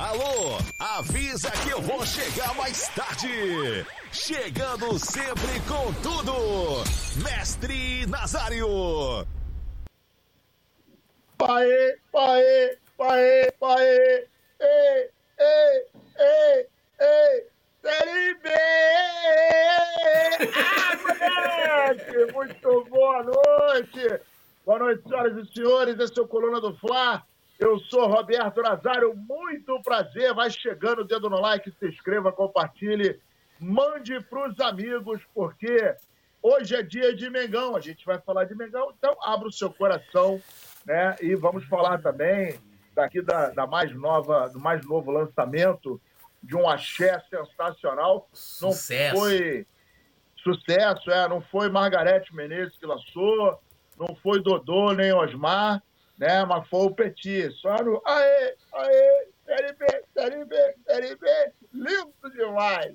Alô, avisa que eu vou chegar mais tarde. Chegando sempre com tudo. Mestre Nazário. Paê, paê, paê, paê. Ei, ei, ei, ei. Série B! Ah, moleque! Muito boa noite! Boa noite, senhoras e senhores. Esse é o Coluna do Fla. Eu sou Roberto Nazário. Muito prazer. Vai chegando o dedo no like, se inscreva, compartilhe, mande para os amigos, porque hoje é dia de Mengão. A gente vai falar de Mengão, então abra o seu coração, né? E vamos falar também daqui da, da mais nova, do mais novo lançamento de um axé sensacional. Sucesso. Não foi sucesso, é, não foi Margarete Menezes que lançou, não foi Dodô nem Osmar, né? Mas foi o Petit. Só no aê, aê, série B, série B, série B, lindo demais.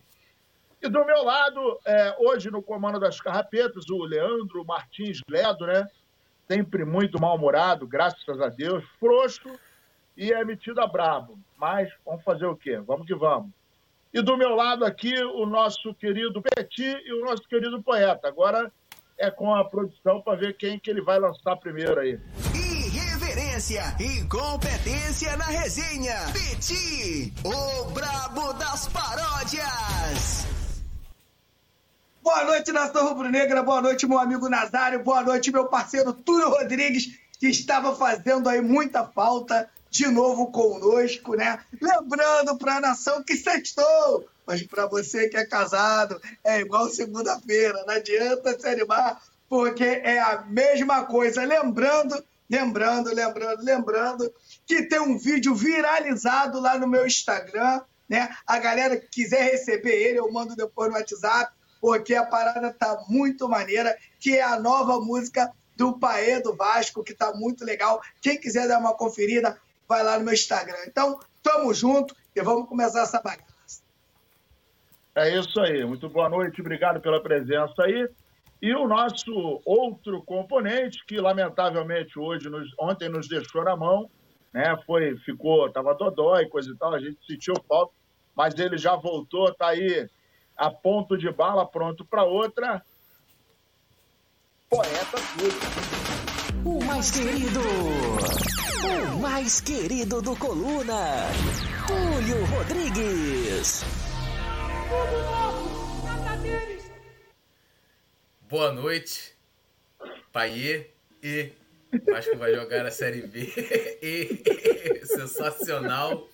E do meu lado, é, hoje no comando das carrapetas, o Leandro Martins Ledo, né? Sempre muito mal-humorado, graças a Deus, frouxo, e é metido a brabo. Mas vamos fazer o quê? Vamos que vamos. E do meu lado aqui, o nosso querido Petit e o nosso querido poeta. Agora é com a produção para ver quem que ele vai lançar primeiro aí. Irreverência e competência na resenha. Petit, o brabo das paródias. Boa noite, nação rubro-negra. Boa noite, meu amigo Nazário. Boa noite, meu parceiro Túlio Rodrigues, que estava fazendo aí muita falta de novo conosco, né? Lembrando para a nação que sextou, mas para você que é casado, é igual segunda-feira, não adianta se animar, porque é a mesma coisa. Lembrando, lembrando, lembrando, lembrando que tem um vídeo viralizado lá no meu Instagram, né? A galera que quiser receber ele, eu mando depois no WhatsApp, porque a parada tá muito maneira, que é a nova música do Paê do Vasco, que tá muito legal. Quem quiser dar uma conferida, vai lá no meu Instagram. Então, tamo junto e vamos começar essa bagaça. É isso aí. Muito boa noite, obrigado pela presença aí. E o nosso outro componente, que lamentavelmente hoje, nos, ontem nos deixou na mão, né? Foi, ficou, tava dodói, coisa e tal, a gente sentiu falta, mas ele já voltou, tá aí a ponto de bala, pronto para outra. Poeta. O mais querido, o mais querido do Coluna, Túlio Rodrigues. Boa noite, Paiê e acho que vai jogar a Série B. E, sensacional.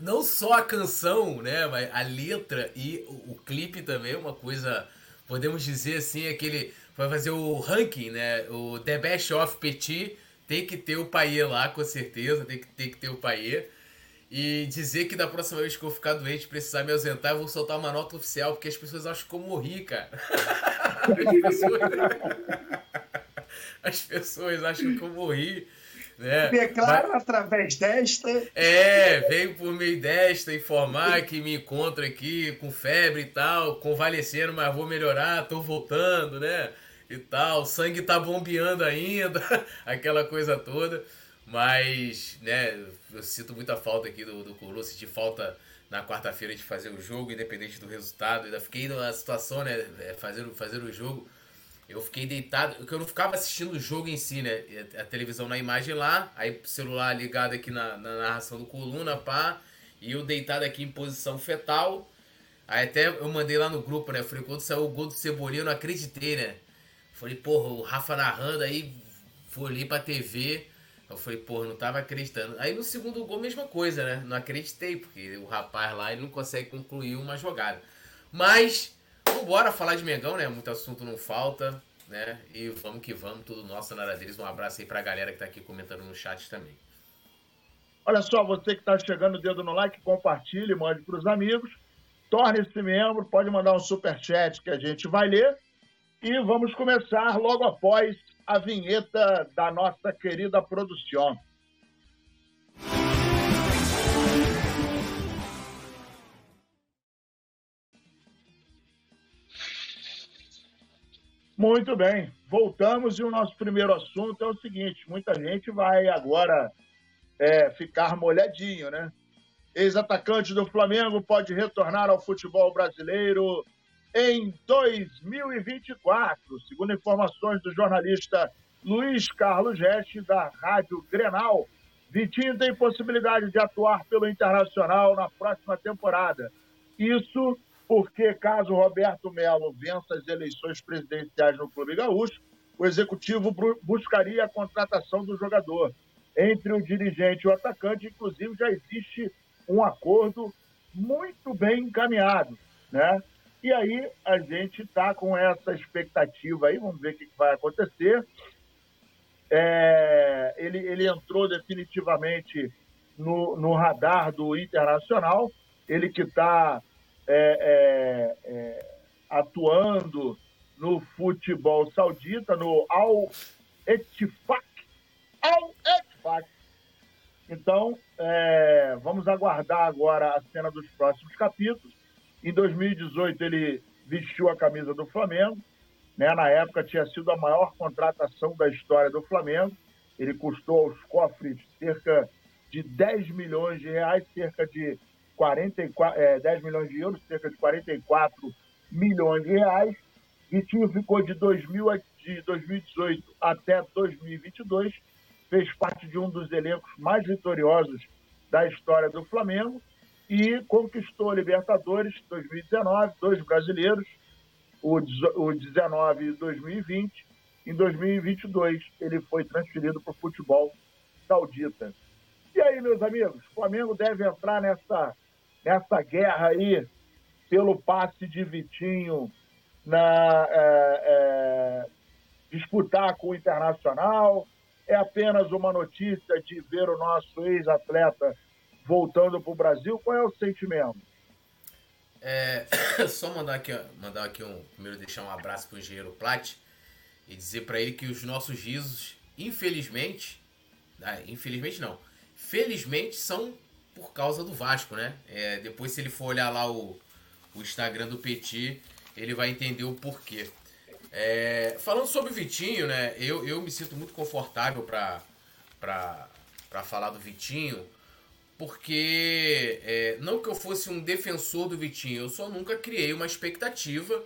Não só a canção, né, mas a letra e o, o clipe também é uma coisa, podemos dizer assim, aquele vai fazer o ranking, né? O The Best of Petit tem que ter o Paiê lá, com certeza, tem que, tem que ter o Paiê. E dizer que da próxima vez que eu ficar doente precisar me ausentar, eu vou soltar uma nota oficial, porque as pessoas acham que eu morri, cara. As pessoas, as pessoas acham que eu morri. Né? Declara Mas, através desta. É, veio por meio desta informar que me encontro aqui com febre e tal, convalescendo, mas vou melhorar, tô voltando, né? E tal, o sangue tá bombeando ainda, aquela coisa toda. Mas, né, eu sinto muita falta aqui do, do Curu, senti falta na quarta-feira de fazer o jogo, independente do resultado. Ainda fiquei na situação, né, fazer, fazer o jogo. Eu fiquei deitado, porque eu não ficava assistindo o jogo em si, né? A televisão na imagem lá, aí celular ligado aqui na, na narração do Coluna, pá. E eu deitado aqui em posição fetal. Aí até eu mandei lá no grupo, né? Falei, quando saiu o gol do Cebolinha, eu não acreditei, né? Falei, porra, o Rafa narrando aí, fui ali pra TV. Eu falei, porra, não tava acreditando. Aí no segundo gol, mesma coisa, né? Não acreditei, porque o rapaz lá ele não consegue concluir uma jogada. Mas, vambora falar de Mengão, né? Muito assunto não falta, né? E vamos que vamos, tudo nosso na deles. Um abraço aí pra galera que tá aqui comentando no chat também. Olha só, você que está chegando o dedo no like, compartilhe, mande para os amigos. Torne-se membro, pode mandar um super chat que a gente vai ler. E vamos começar logo após a vinheta da nossa querida produção. Muito bem, voltamos e o nosso primeiro assunto é o seguinte: muita gente vai agora é, ficar molhadinho, né? ex-atacante do Flamengo, pode retornar ao futebol brasileiro em 2024. Segundo informações do jornalista Luiz Carlos Geste, da Rádio Grenal, Vitinho tem possibilidade de atuar pelo Internacional na próxima temporada. Isso porque, caso Roberto Melo vença as eleições presidenciais no Clube Gaúcho, o executivo buscaria a contratação do jogador. Entre o dirigente e o atacante, inclusive, já existe um acordo muito bem encaminhado, né? E aí a gente está com essa expectativa aí, vamos ver o que vai acontecer. É, ele, ele entrou definitivamente no, no radar do Internacional, ele que está é, é, é, atuando no futebol saudita, no Al Ettifaq. Al Ettifaq. Então, é, vamos aguardar agora a cena dos próximos capítulos. Em 2018, ele vestiu a camisa do Flamengo. Né? Na época, tinha sido a maior contratação da história do Flamengo. Ele custou aos cofres cerca de 10 milhões de reais, cerca de 44, é, 10 milhões de euros, cerca de 44 milhões de reais. Vitinho ficou de, 2000, de 2018 até 2022, fez parte de um dos elencos mais vitoriosos da história do Flamengo e conquistou a Libertadores 2019, dois brasileiros, o 19 e 2020. Em 2022, ele foi transferido para o futebol saudita. E aí, meus amigos, o Flamengo deve entrar nessa, nessa guerra aí pelo passe de Vitinho na é, é, disputar com o Internacional. É apenas uma notícia de ver o nosso ex-atleta voltando para o Brasil. Qual é o sentimento? É, só mandar aqui, mandar aqui um. Primeiro, deixar um abraço para o engenheiro Plat e dizer para ele que os nossos risos, infelizmente, né, infelizmente não, felizmente são por causa do Vasco, né? É, depois, se ele for olhar lá o, o Instagram do Petit, ele vai entender o porquê. É, falando sobre o Vitinho, né? Eu, eu me sinto muito confortável para falar do Vitinho, porque é, não que eu fosse um defensor do Vitinho, eu só nunca criei uma expectativa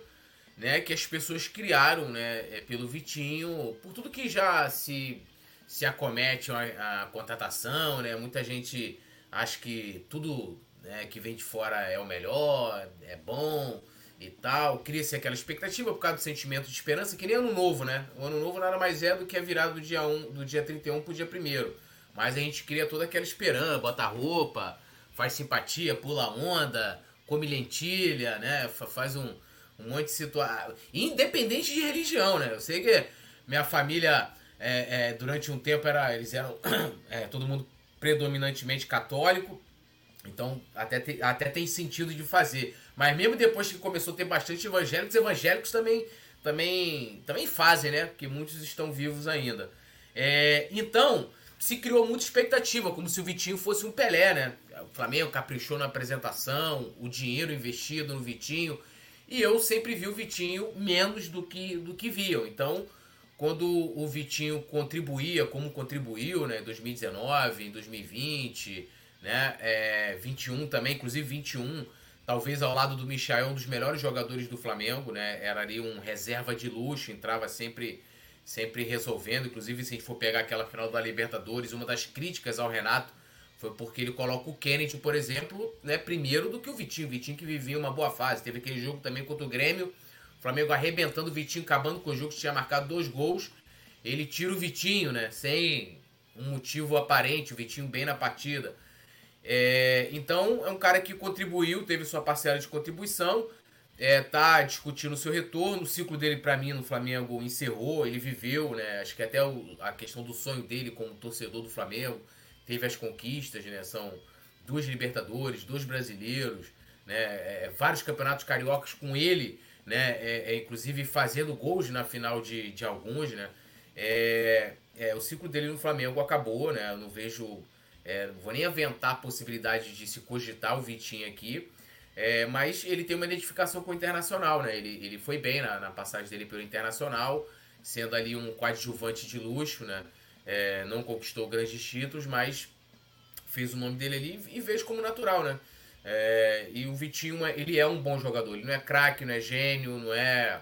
né, que as pessoas criaram né, é, pelo Vitinho, por tudo que já se, se acomete a, a contratação, né? Muita gente acha que tudo né, que vem de fora é o melhor, é bom e tal. Cria-se aquela expectativa por causa do sentimento de esperança, que nem ano novo, né? O ano novo nada mais é do que a virada do dia 1, do dia 31 pro dia 1 Mas a gente cria toda aquela esperança, bota roupa, faz simpatia, pula onda, come lentilha, né? Faz um, um monte de situação. Independente de religião, né? Eu sei que minha família, é, é, durante um tempo, era, eles eram é, todo mundo predominantemente católico. Então, até, te, até tem sentido de fazer. Mas mesmo depois que começou a ter bastante evangélicos, evangélicos também, também, também fazem, né? Porque muitos estão vivos ainda. É, então, se criou muita expectativa, como se o Vitinho fosse um Pelé, né? O Flamengo caprichou na apresentação, o dinheiro investido no Vitinho. E eu sempre vi o Vitinho menos do que, do que viam. Então, quando o Vitinho contribuía, como contribuiu, né? Em 2019, em 2020 né? É, 21 também, inclusive 21, talvez ao lado do Michael, um dos melhores jogadores do Flamengo, né? Era ali um reserva de luxo, entrava sempre sempre resolvendo, inclusive se a gente for pegar aquela final da Libertadores, uma das críticas ao Renato foi porque ele coloca o Kennedy, por exemplo, né, primeiro do que o Vitinho, o Vitinho que vivia uma boa fase, teve aquele jogo também contra o Grêmio, o Flamengo arrebentando o Vitinho, acabando com o jogo, que tinha marcado dois gols, ele tira o Vitinho, né, sem um motivo aparente, o Vitinho bem na partida, é, então é um cara que contribuiu, teve sua parcela de contribuição, é, tá discutindo o seu retorno. O ciclo dele, para mim, no Flamengo encerrou, ele viveu, né? Acho que até o, a questão do sonho dele como torcedor do Flamengo teve as conquistas, né? São duas Libertadores, dois brasileiros, né? É, vários campeonatos cariocas com ele, né? É, é, inclusive fazendo gols na final de, de alguns, né? É, é, o ciclo dele no Flamengo acabou, né? Eu não vejo é, não vou nem aventar a possibilidade de se cogitar o Vitinho aqui. É, mas ele tem uma identificação com o Internacional, né? Ele, ele foi bem na, na passagem dele pelo Internacional, sendo ali um coadjuvante de luxo, né? É, não conquistou grandes títulos, mas fez o nome dele ali e vejo como natural, né? É, e o Vitinho, ele é um bom jogador. Ele não é craque, não é gênio, não é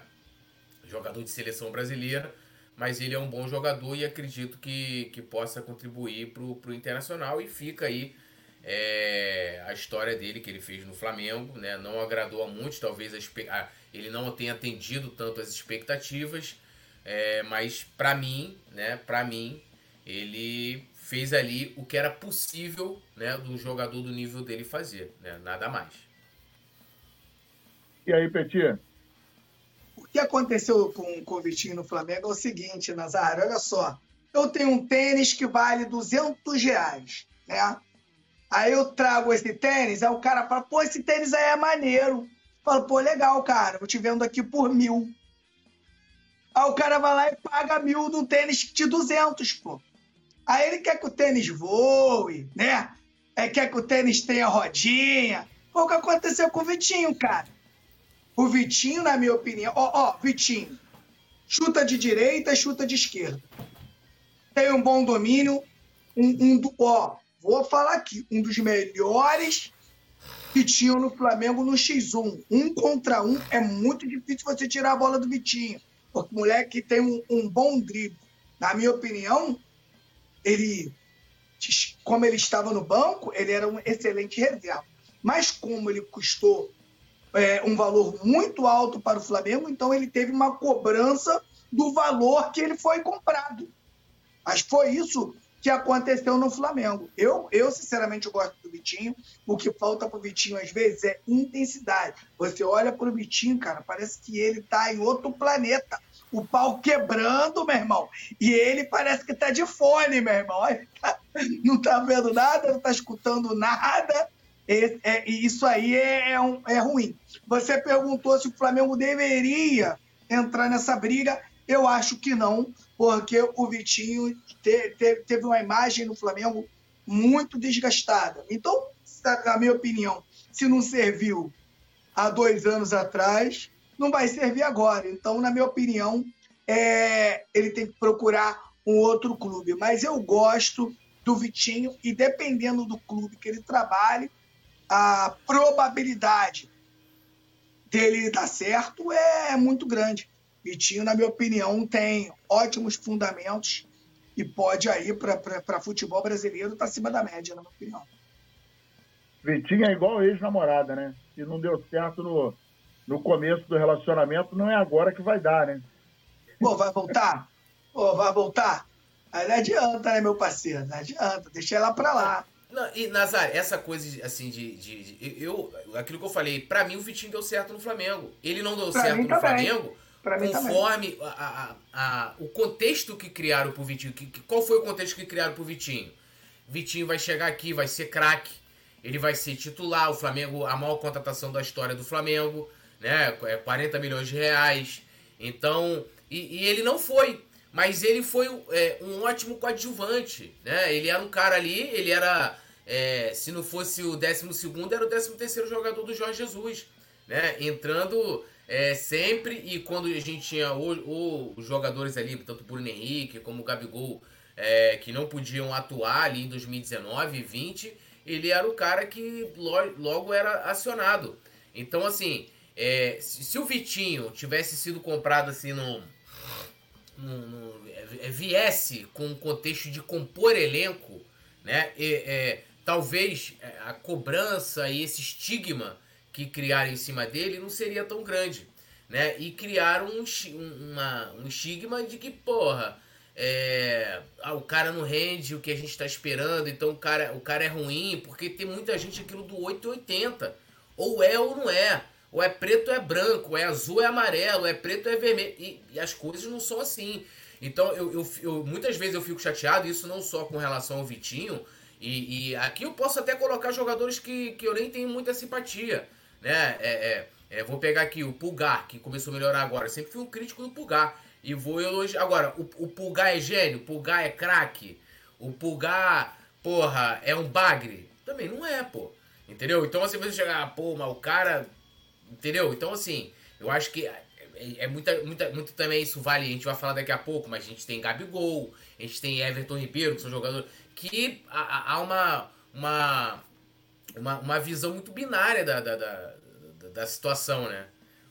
jogador de seleção brasileira, mas ele é um bom jogador e acredito que, que possa contribuir para o Internacional. E fica aí é, a história dele que ele fez no Flamengo. Né? Não agradou a muitos, talvez a, a, ele não tenha atendido tanto as expectativas, é, mas para mim, né, para mim, ele fez ali o que era possível né, do jogador do nível dele fazer, né? nada mais. E aí, Petir? O que aconteceu com, com o Vitinho no Flamengo é o seguinte, Nazário, olha só. Eu tenho um tênis que vale 200 reais, né? Aí eu trago esse tênis, aí o cara fala, pô, esse tênis aí é maneiro. Fala, pô, legal, cara, vou te vendo aqui por mil. Aí o cara vai lá e paga mil no tênis de 200, pô. Aí ele quer que o tênis voe, né? É, quer que o tênis tenha rodinha. Foi o que aconteceu com o Vitinho, cara. O Vitinho, na minha opinião, ó, ó, Vitinho, chuta de direita, chuta de esquerda. Tem um bom domínio, um, um ó, vou falar aqui, um dos melhores Vitinho no Flamengo no X1. Um contra um é muito difícil você tirar a bola do Vitinho. Porque o moleque tem um, um bom drible. Na minha opinião, ele, como ele estava no banco, ele era um excelente reserva. Mas como ele custou é, um valor muito alto para o Flamengo, então ele teve uma cobrança do valor que ele foi comprado. Mas foi isso que aconteceu no Flamengo. Eu, eu sinceramente, gosto do Vitinho. O que falta para o Vitinho, às vezes, é intensidade. Você olha para o Vitinho, cara, parece que ele está em outro planeta o pau quebrando, meu irmão. E ele parece que tá de fone, meu irmão. Tá, não tá vendo nada, não tá escutando nada. E, é, isso aí é, é, um, é ruim. Você perguntou se o Flamengo deveria entrar nessa briga. Eu acho que não, porque o Vitinho te, te, teve uma imagem no Flamengo muito desgastada. Então, na minha opinião, se não serviu há dois anos atrás, não vai servir agora. Então, na minha opinião, é, ele tem que procurar um outro clube. Mas eu gosto do Vitinho e dependendo do clube que ele trabalhe, a probabilidade dele dar certo é muito grande. Vitinho, na minha opinião, tem ótimos fundamentos e pode aí para futebol brasileiro estar tá acima da média, na minha opinião. Vitinho é igual ex-namorada, né? Se não deu certo no, no começo do relacionamento, não é agora que vai dar, né? Pô, vai voltar? Pô, vai voltar? Aí não adianta, né, meu parceiro? Não adianta, deixa ela pra lá. Não, e Nazar, essa coisa assim de, de, de, eu aquilo que eu falei, para mim o Vitinho deu certo no Flamengo. Ele não deu pra certo no também. Flamengo pra conforme a, a, a, o contexto que criaram pro Vitinho. Que, que, qual foi o contexto que criaram pro Vitinho? Vitinho vai chegar aqui, vai ser craque, ele vai ser titular. O Flamengo, a maior contratação da história do Flamengo né? É 40 milhões de reais. Então, e, e ele não foi. Mas ele foi é, um ótimo coadjuvante, né? Ele era um cara ali, ele era, é, se não fosse o 12 segundo, era o 13 terceiro jogador do Jorge Jesus, né? Entrando é, sempre e quando a gente tinha os jogadores ali, tanto o Bruno Henrique como o Gabigol, é, que não podiam atuar ali em 2019 e 20, ele era o cara que logo era acionado. Então, assim, é, se, o Vitinho tivesse sido comprado assim no, é, viesse com um contexto de compor elenco, né? é, talvez é, a cobrança e esse estigma que criaram em cima dele não seria tão grande, né? E criaram um, uma, um estigma de que, porra, é, ah, o cara não rende o que a gente está esperando, então o cara, o cara é ruim, porque tem muita gente aquilo do 880. Ou é ou não é ou é preto ou é branco, ou é azul ou é amarelo, ou é preto ou é vermelho. E, e as coisas não são assim. Então, eu, eu, eu, muitas vezes eu fico chateado, isso não só com relação ao Vitinho, e, e, aqui eu posso até colocar jogadores que, que eu nem tenho muita simpatia. Né? É, é, é, vou pegar aqui o Pulgar, que começou a melhorar agora. Eu sempre fui um crítico do Pulgar. E vou elogiar. Agora, o, o Pulgar é gênio, o Pulgar é craque, o Pulgar, porra, é um bagre. Também não é, pô. Entendeu? Então você vai chegar, ah, pô, mas o cara Entendeu? Então, assim, eu acho que é, é muita, muita, muito também isso vale. A gente vai falar daqui a pouco, mas a gente tem Gabigol, a gente tem Everton Ribeiro, que são jogadores. Que há, há uma, uma, uma, uma visão muito binária da, da, da, da situação, né?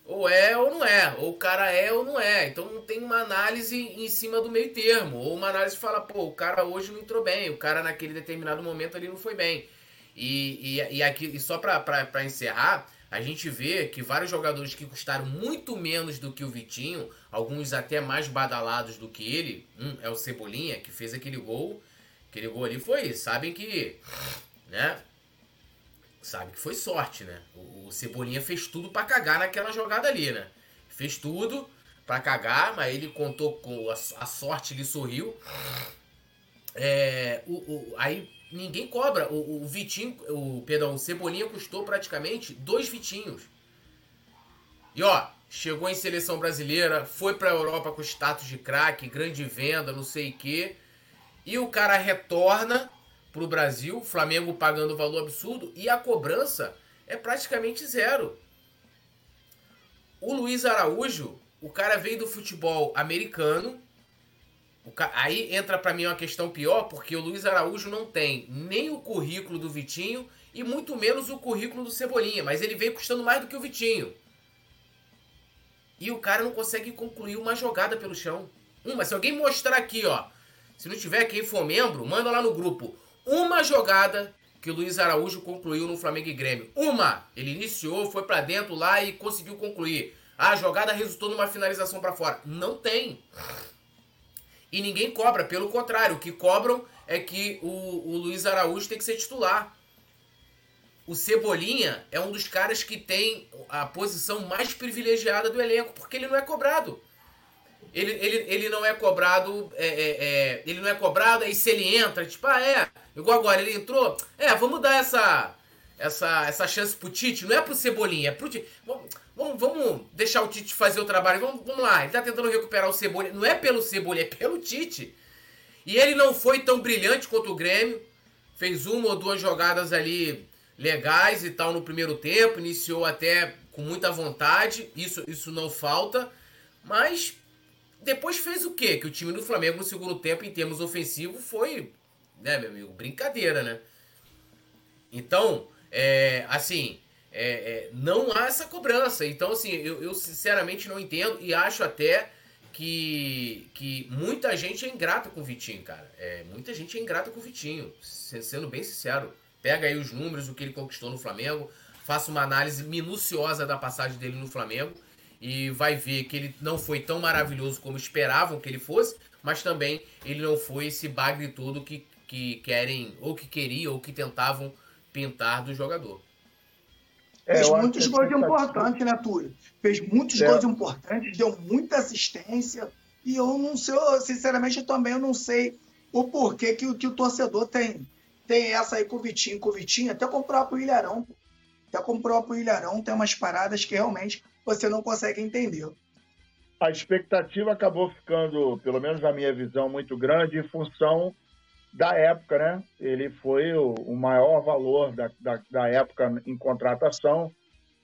Ou é ou não é, ou o cara é ou não é. Então não tem uma análise em cima do meio termo. Ou uma análise que fala, pô, o cara hoje não entrou bem, o cara naquele determinado momento ali não foi bem. E, e, e, aqui, e só para encerrar, a gente vê que vários jogadores que custaram muito menos do que o Vitinho, alguns até mais badalados do que ele, um é o Cebolinha, que fez aquele gol. Aquele gol ali foi, sabem que, né? Sabe que foi sorte, né? O, o Cebolinha fez tudo para cagar naquela jogada ali, né? Fez tudo para cagar, mas ele contou com a, a sorte lhe sorriu. É, o, o, aí ninguém cobra. O, o Vitinho, o, perdão, o Cebolinha custou praticamente dois Vitinhos. E ó, chegou em seleção brasileira, foi pra Europa com status de craque, grande venda, não sei o quê. E o cara retorna pro Brasil, Flamengo pagando valor absurdo e a cobrança é praticamente zero. O Luiz Araújo, o cara veio do futebol americano, Aí entra para mim uma questão pior, porque o Luiz Araújo não tem nem o currículo do Vitinho e muito menos o currículo do Cebolinha, mas ele veio custando mais do que o Vitinho. E o cara não consegue concluir uma jogada pelo chão. Uma, se alguém mostrar aqui, ó, se não tiver quem for membro, manda lá no grupo. Uma jogada que o Luiz Araújo concluiu no Flamengo e Grêmio. Uma! Ele iniciou, foi para dentro lá e conseguiu concluir. A jogada resultou numa finalização para fora. Não tem e ninguém cobra. Pelo contrário, o que cobram é que o, o Luiz Araújo tem que ser titular. O Cebolinha é um dos caras que tem a posição mais privilegiada do elenco, porque ele não é cobrado. Ele, ele, ele não é cobrado, é, é, é, ele não é cobrado, aí se ele entra, tipo, ah, é, igual agora, ele entrou, é, vamos dar essa, essa, essa chance pro Tite, não é pro Cebolinha, é pro Tite. Vamos, vamos, vamos deixar o Tite fazer o trabalho, vamos, vamos lá, ele tá tentando recuperar o Cebolinha, não é pelo Cebolinha, é pelo Tite. E ele não foi tão brilhante quanto o Grêmio, fez uma ou duas jogadas ali legais e tal no primeiro tempo, iniciou até com muita vontade, isso, isso não falta, mas depois fez o quê? Que o time do Flamengo no segundo tempo, em termos ofensivos, foi, né, meu amigo, brincadeira, né? Então, é, assim, é, é, não há essa cobrança. Então, assim, eu, eu, sinceramente não entendo e acho até que, que muita gente é ingrata com o Vitinho, cara. É, muita gente é ingrata com o Vitinho, sendo bem sincero. Pega aí os números, o que ele conquistou no Flamengo, faça uma análise minuciosa da passagem dele no Flamengo e vai ver que ele não foi tão maravilhoso como esperavam que ele fosse, mas também ele não foi esse bagre todo que, que querem, ou que queriam, ou que tentavam pintar do jogador. É, Fez muitos gols importantes, né, Túlio? Fez muitos é. gols importantes, deu muita assistência. E eu não sei, sinceramente, eu também eu não sei o porquê que, que o torcedor tem, tem essa aí com o Vitinho, com o Vitinho, até com o próprio Ilharão. Até com o próprio Ilharão tem umas paradas que realmente você não consegue entender. A expectativa acabou ficando, pelo menos na minha visão, muito grande em função da época, né? Ele foi o, o maior valor da, da, da, época em contratação.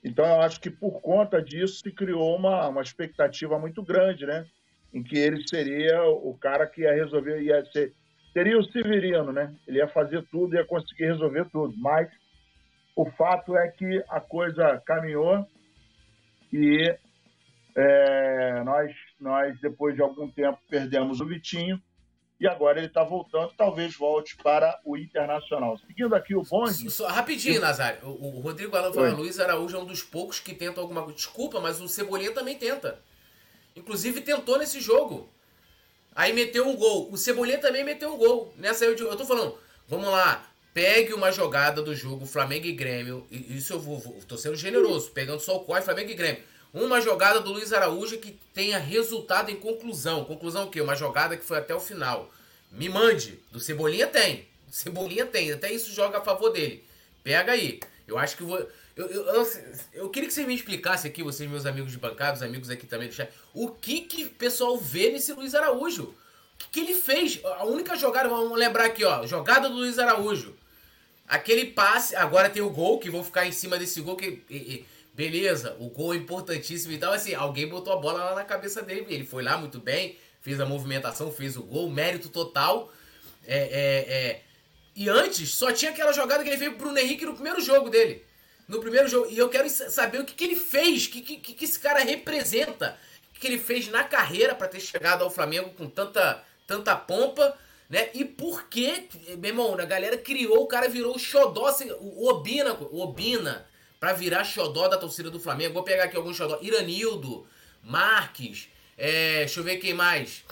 Então, eu acho que por conta disso se criou uma, uma expectativa muito grande, né? Em que ele seria o cara que ia resolver, ia ser, seria o Severino, né? Ele ia fazer tudo, ia conseguir resolver tudo. Mas o fato é que a coisa caminhou e é, nós, nós, depois de algum tempo, perdemos o Vitinho e agora ele está voltando, talvez volte para o Internacional. Seguindo aqui o bonde... Só, rapidinho, eu... Nazário. O, o Rodrigo Alan falou, Luiz Araújo é um dos poucos que tenta alguma coisa. Desculpa, mas o Cebolinha também tenta. Inclusive tentou nesse jogo. Aí meteu um gol. O Cebolinha também meteu um gol. Nessa eu, eu tô falando, vamos lá, pegue uma jogada do jogo Flamengo e Grêmio. Isso eu vou, vou tô sendo generoso, pegando só o COI, Flamengo e Grêmio. Uma jogada do Luiz Araújo que tenha resultado em conclusão. Conclusão o quê? Uma jogada que foi até o final. Me mande. Do Cebolinha tem. Cebolinha tem. Até isso joga a favor dele. Pega aí. Eu acho que vou. Eu, eu, eu, eu, queria que você me explicasse aqui, vocês, meus amigos de bancada, os amigos aqui também do chat, o que que o pessoal vê nesse Luiz Araújo? O que, que ele fez? A única jogada, vamos lembrar aqui, ó, jogada do Luiz Araújo. Aquele passe, agora tem o gol, que vou ficar em cima desse gol, que e, e, Beleza, o gol é importantíssimo e tal. Assim, alguém botou a bola lá na cabeça dele. Ele foi lá muito bem, fez a movimentação, fez o gol, mérito total. É, é, é. E antes, só tinha aquela jogada que ele veio pro Bruno Henrique no primeiro jogo dele. No primeiro jogo. E eu quero saber o que, que ele fez, o que, que, que esse cara representa. O que, que ele fez na carreira para ter chegado ao Flamengo com tanta, tanta pompa né? E por que, meu irmão, a galera criou, o cara virou o xodó, o Obina, o Obina, pra virar xodó da torcida do Flamengo. Vou pegar aqui alguns xodó. Iranildo, Marques, é, deixa eu ver quem mais.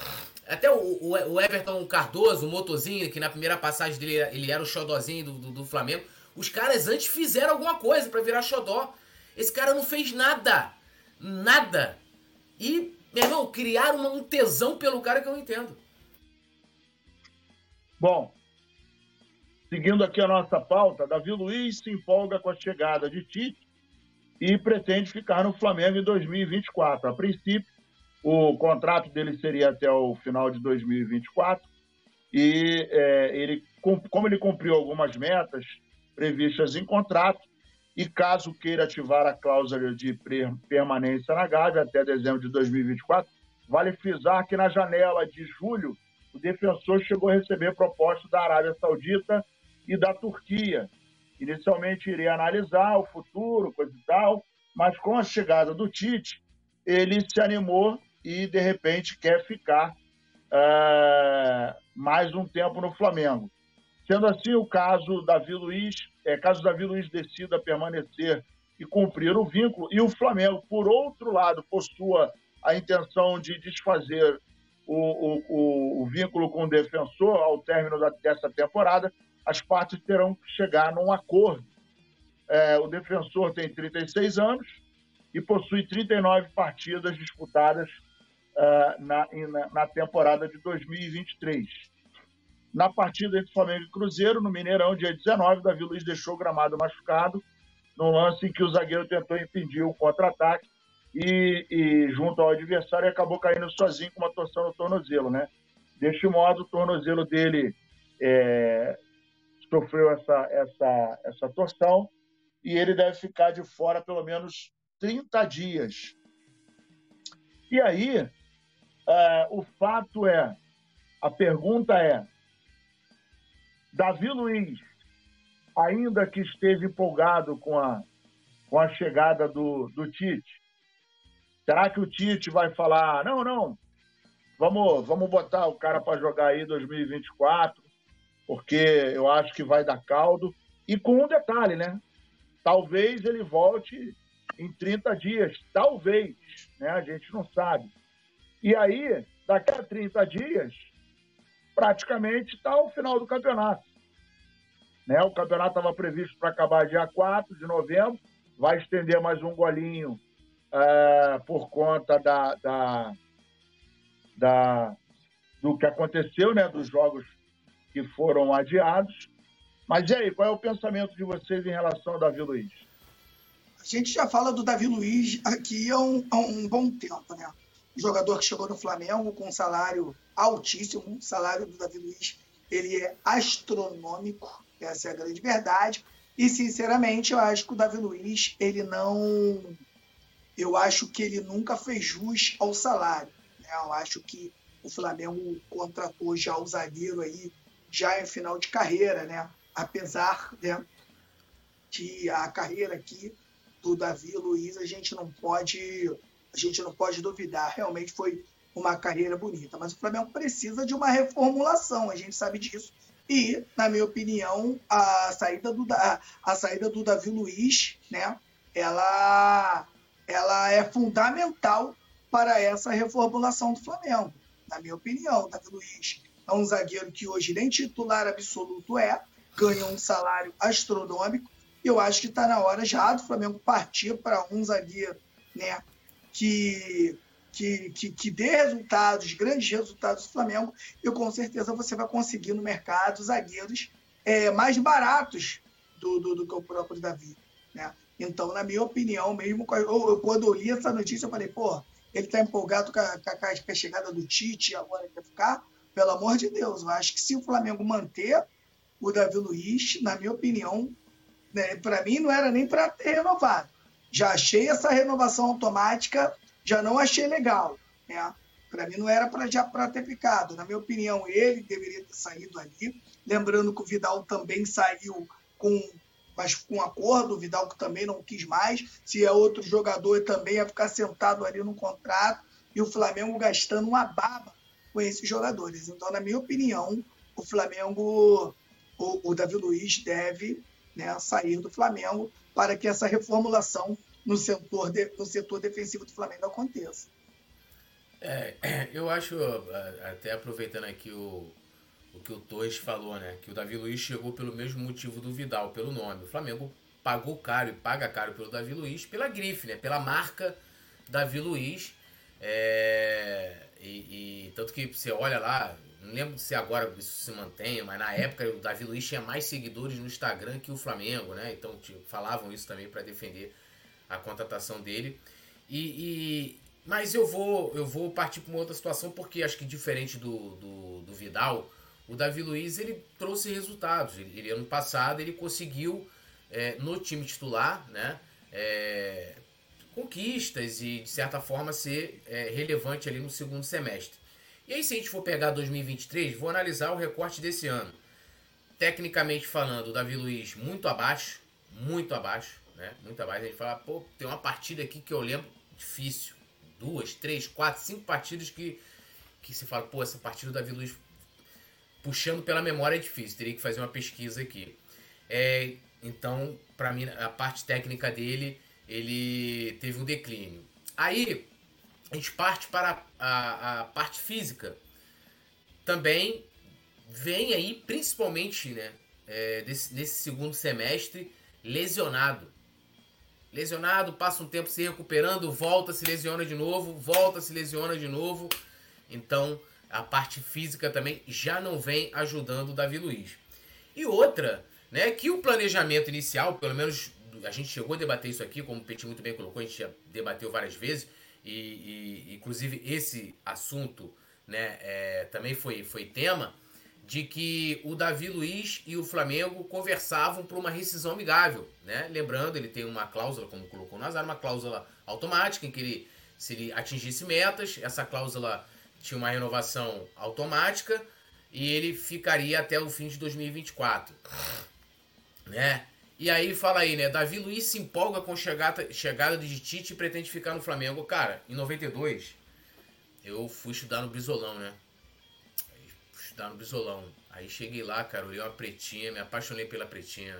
Até o, o, o, Everton Cardoso, o motorzinho, que na primeira passagem dele ele era o xodózinho do, do, do Flamengo. Os caras antes fizeram alguma coisa para virar xodó. Esse cara não fez nada. Nada. E, meu irmão, criaram um tesão pelo cara que eu não entendo. Bom, seguindo aqui a nossa pauta, Davi Luiz se empolga com a chegada de Tite e pretende ficar no Flamengo em 2024. A princípio, o contrato dele seria até o final de 2024 e é, ele, como ele cumpriu algumas metas previstas em contrato, e caso queira ativar a cláusula de permanência na Gávea até dezembro de 2024, vale frisar que na janela de julho o defensor chegou a receber propostas da Arábia Saudita e da Turquia. Inicialmente iria analisar o futuro, coisa e tal, mas com a chegada do Tite, ele se animou e, de repente, quer ficar uh, mais um tempo no Flamengo. Sendo assim, o caso Davi Luiz, é, caso Davi Luiz decida permanecer e cumprir o vínculo, e o Flamengo, por outro lado, possua a intenção de desfazer o, o, o, o vínculo com o defensor ao término da, dessa temporada, as partes terão que chegar num acordo. É, o defensor tem 36 anos e possui 39 partidas disputadas uh, na, na, na, temporada de 2023. Na partida entre Flamengo e Cruzeiro, no Mineirão, dia 19, Davi Luiz deixou o gramado machucado, num lance em que o zagueiro tentou impedir o contra-ataque e, e, junto ao adversário acabou caindo sozinho com uma torção no tornozelo, né? Deste modo, o tornozelo dele é, sofreu essa, essa, essa torção e ele deve ficar de fora pelo menos 30 dias. E aí, é, o fato é, a pergunta é, Davi Luiz, ainda que esteve empolgado com a, com a chegada do, do Tite, Será que o Tite vai falar, não, não, vamos, vamos botar o cara para jogar aí 2024, porque eu acho que vai dar caldo. E com um detalhe, né? Talvez ele volte em 30 dias, talvez, né? A gente não sabe. E aí, daqui a 30 dias, praticamente está o final do campeonato. Né? O campeonato estava previsto para acabar dia 4 de novembro, vai estender mais um golinho uh, por conta da, da, da, do que aconteceu, né, dos jogos que foram adiados. Mas e aí, qual é o pensamento de vocês em relação ao Davi Luiz? A gente já fala do Davi Luiz aqui há um, há um bom tempo, né? Jogador que chegou no Flamengo com um salário altíssimo, o salário do Davi Luiz ele é astronômico, essa é a grande verdade. E, sinceramente, eu acho que o Davi Luiz ele não eu acho que ele nunca fez jus ao salário. Né? Eu acho que o Flamengo contratou já o zagueiro aí, já em final de carreira, né? apesar né, de a carreira aqui do Davi Luiz, a gente não pode a gente não pode duvidar, realmente foi uma carreira bonita, mas o Flamengo precisa de uma reformulação, a gente sabe disso. E, na minha opinião, a saída do, a saída do Davi Luiz, né, ela ela é fundamental para essa reformulação do Flamengo. Na minha opinião, Davi Luiz é um zagueiro que hoje nem titular absoluto é, ganha um salário astronômico. E eu acho que está na hora já do Flamengo partir para um zagueiro né, que, que, que, que dê resultados, grandes resultados do Flamengo. E com certeza você vai conseguir no mercado zagueiros é, mais baratos do, do, do que o próprio Davi. Né? Então, na minha opinião, mesmo eu, quando eu li essa notícia, eu falei, pô, ele está empolgado com a, com a, chegada do Tite agora quer ficar? Pelo amor de Deus, eu acho que se o Flamengo manter o Davi Luiz, na minha opinião, né, para mim não era nem para ter renovado. Já achei essa renovação automática, já não achei legal. Né? Para mim não era para já para ter ficado. Na minha opinião, ele deveria ter saído ali. Lembrando que o Vidal também saiu com mas com acordo, o Vidal que também não quis mais. Se é outro jogador, também ia ficar sentado ali no contrato e o Flamengo gastando uma baba com esses jogadores. Então, na minha opinião, o Flamengo, o, o Davi Luiz deve né, sair do Flamengo para que essa reformulação no setor, de, no setor defensivo do Flamengo aconteça. É, eu acho, até aproveitando aqui o, o que o Torres falou, né? Que o Davi Luiz chegou pelo mesmo motivo do Vidal, pelo nome. O Flamengo pagou caro e paga caro pelo Davi Luiz pela grife, né? Pela marca Davi Luiz. É, e, e, tanto que você olha lá, não lembro se agora isso se mantém, mas na época o Davi Luiz tinha mais seguidores no Instagram que o Flamengo, né? Então tipo, falavam isso também para defender a contratação dele. E, e, mas eu vou eu vou partir para uma outra situação porque acho que diferente do, do, do Vidal, o Davi Luiz ele trouxe resultados. Ele, ele ano passado ele conseguiu é, no time titular, né? É, conquistas e de certa forma ser é, relevante ali no segundo semestre. E aí se a gente for pegar 2023, vou analisar o recorte desse ano. Tecnicamente falando, o Davi Luiz muito abaixo, muito abaixo, né? Muito abaixo. A gente fala, pô, tem uma partida aqui que eu lembro difícil. Duas, três, quatro, cinco partidas que, que se fala, pô, essa partida do Davi Luiz puxando pela memória é difícil, teria que fazer uma pesquisa aqui. É, então, para mim, a parte técnica dele, ele teve um declínio. Aí, a gente parte para a, a parte física. Também vem aí, principalmente, né, é, desse, nesse segundo semestre, lesionado. Lesionado, passa um tempo se recuperando, volta, se lesiona de novo, volta, se lesiona de novo. Então, a parte física também já não vem ajudando o Davi Luiz. E outra, né, que o planejamento inicial, pelo menos a gente chegou a debater isso aqui, como o Petit muito bem colocou, a gente já debateu várias vezes, e, e inclusive esse assunto né, é, também foi, foi tema, de que o Davi Luiz e o Flamengo conversavam por uma rescisão amigável. Né? Lembrando, ele tem uma cláusula, como colocou o Nazar, uma cláusula automática, em que ele, se ele atingisse metas, essa cláusula tinha uma renovação automática e ele ficaria até o fim de 2024. Né? E aí fala aí, né? Davi Luiz se empolga com chegada, chegada de Tite e pretende ficar no Flamengo. Cara, em 92, eu fui estudar no Brizolão, né? Fui estudar no Brizolão. Aí cheguei lá, cara, olhei uma pretinha, me apaixonei pela pretinha.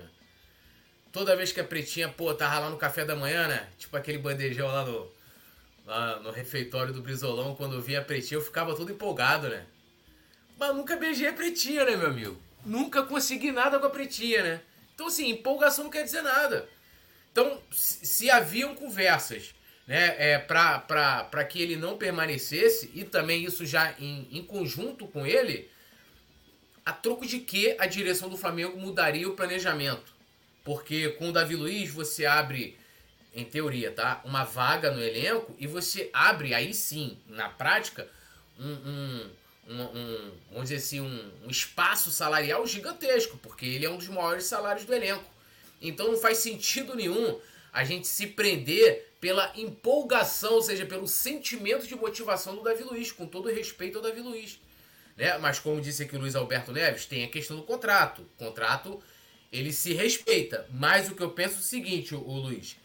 Toda vez que a pretinha, pô, tava lá no café da manhã, né? Tipo aquele bandejão lá no, lá no refeitório do Brizolão, quando eu via a pretinha, eu ficava todo empolgado, né? Mas nunca beijei a pretinha, né, meu amigo? Nunca consegui nada com a pretinha, né? Então, assim, empolgação não quer dizer nada. Então, se haviam conversas né, é, para que ele não permanecesse, e também isso já em, em conjunto com ele, a troco de que a direção do Flamengo mudaria o planejamento. Porque com o Davi Luiz você abre em teoria, tá? Uma vaga no elenco e você abre aí sim, na prática, um, um, um, um vamos dizer assim, um, um, espaço salarial gigantesco, porque ele é um dos maiores salários do elenco. Então não faz sentido nenhum a gente se prender pela empolgação, ou seja, pelo sentimento de motivação do Davi Luiz, com todo respeito ao Davi Luiz. Né? Mas como disse aqui o Luiz Alberto Neves, tem a questão do contrato. O contrato, ele se respeita. Mas o que eu penso é o seguinte, o, Luiz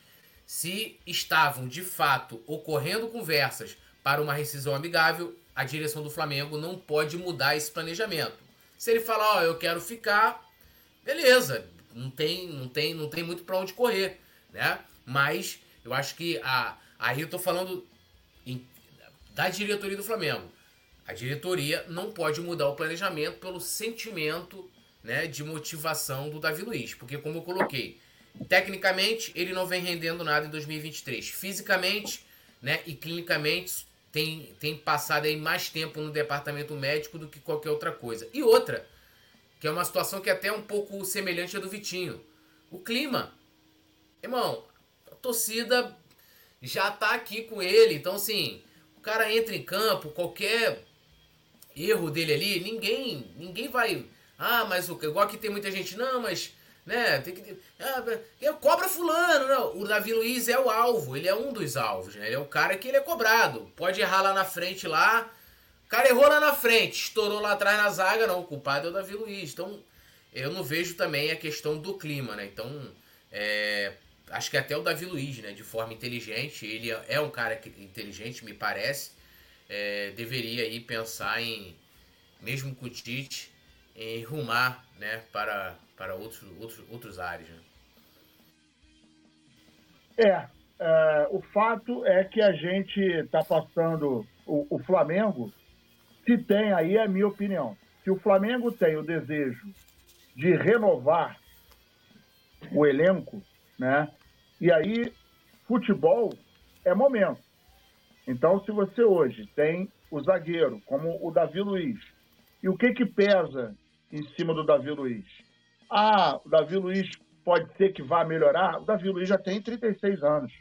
se estavam de fato ocorrendo conversas para uma rescisão amigável, a direção do Flamengo não pode mudar esse planejamento. Se ele falar, ó, oh, eu quero ficar, beleza, não tem, não tem, não tem muito para onde correr, né? Mas eu acho que a aí eu tô falando em, da diretoria do Flamengo. A diretoria não pode mudar o planejamento pelo sentimento, né, de motivação do Davi Luiz, porque como eu coloquei, Tecnicamente, ele não vem rendendo nada em 2023. Fisicamente né, e clinicamente, tem, tem passado aí mais tempo no departamento médico do que qualquer outra coisa. E outra, que é uma situação que é até um pouco semelhante à do Vitinho. O clima. Irmão, a torcida já tá aqui com ele. Então, assim, o cara entra em campo, qualquer erro dele ali, ninguém ninguém vai. Ah, mas o igual que tem muita gente, não, mas né? Tem que. Ah, cobra fulano, não. O Davi Luiz é o alvo, ele é um dos alvos, né? Ele é o cara que ele é cobrado. Pode errar lá na frente lá. O cara errou lá na frente, estourou lá atrás na zaga, não. O culpado é o Davi Luiz. Então, eu não vejo também a questão do clima, né? Então, é, acho que até o Davi Luiz, né? De forma inteligente, ele é um cara inteligente, me parece. É, deveria aí pensar em, mesmo com o Tite, em rumar né, para, para outros, outros, outros áreas. Né? É, é, o fato é que a gente está passando o, o, Flamengo, se tem aí, é a minha opinião, se o Flamengo tem o desejo de renovar o elenco, né? E aí, futebol é momento. Então, se você hoje tem o zagueiro, como o Davi Luiz, e o que que pesa em cima do Davi Luiz? Ah, o Davi Luiz pode ser que vá melhorar. O Davi Luiz já tem 36 anos.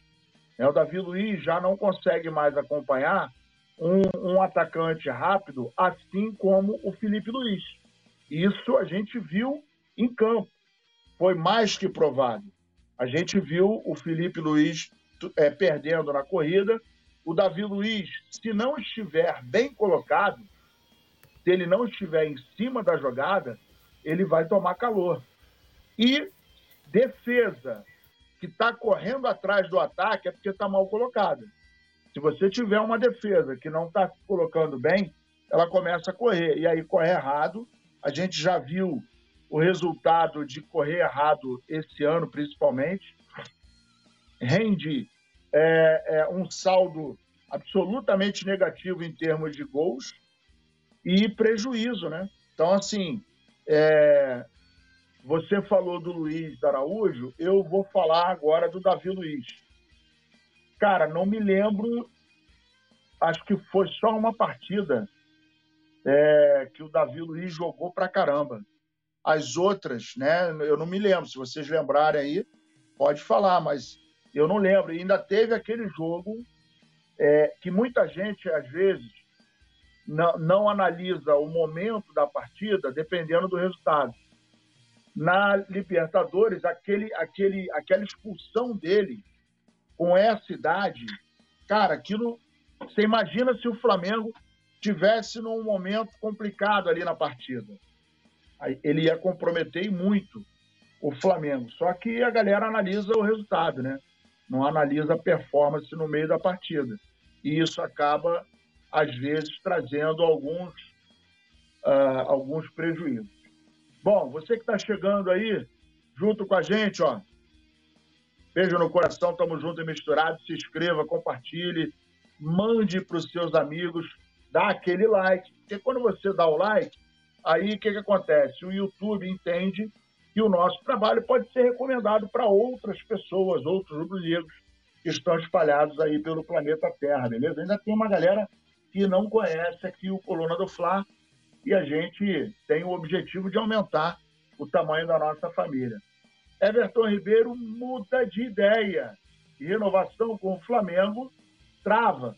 É, o Davi Luiz já não consegue mais acompanhar um, um atacante rápido, assim como o Felipe Luiz. Isso a gente viu em campo. Foi mais que provado. A gente viu o Felipe Luiz é, perdendo na corrida. O Davi Luiz, se não estiver bem colocado, se ele não estiver em cima da jogada, ele vai tomar calor. E defesa que está correndo atrás do ataque é porque está mal colocada. Se você tiver uma defesa que não está colocando bem, ela começa a correr. E aí corre errado. A gente já viu o resultado de correr errado esse ano, principalmente. Rende é, é, um saldo absolutamente negativo em termos de gols e prejuízo, né? Então, assim, é... você falou do Luiz Araújo, eu vou falar agora do Davi Luiz. Cara, não me lembro, acho que foi só uma partida é... que o Davi Luiz jogou pra caramba. As outras, né, eu não me lembro. Se vocês lembrarem aí, pode falar, mas eu não lembro. E ainda teve aquele jogo é, que muita gente, às vezes, não, não analisa o momento da partida dependendo do resultado. Na Libertadores, aquele, aquele, aquela expulsão dele com essa idade, cara, aquilo. Você imagina se o Flamengo tivesse num momento complicado ali na partida. Ele ia comprometer muito o Flamengo. Só que a galera analisa o resultado, né? Não analisa a performance no meio da partida. E isso acaba às vezes trazendo alguns, uh, alguns prejuízos. Bom, você que está chegando aí, junto com a gente, ó, beijo no coração, estamos juntos e misturados, se inscreva, compartilhe, mande para os seus amigos, dá aquele like, porque quando você dá o like, aí o que, que acontece? O YouTube entende que o nosso trabalho pode ser recomendado para outras pessoas, outros rubro-negros que estão espalhados aí pelo planeta Terra, beleza? Ainda tem uma galera que não conhece aqui o Coluna do Fla e a gente tem o objetivo de aumentar o tamanho da nossa família. Everton Ribeiro muda de ideia e renovação com o Flamengo trava.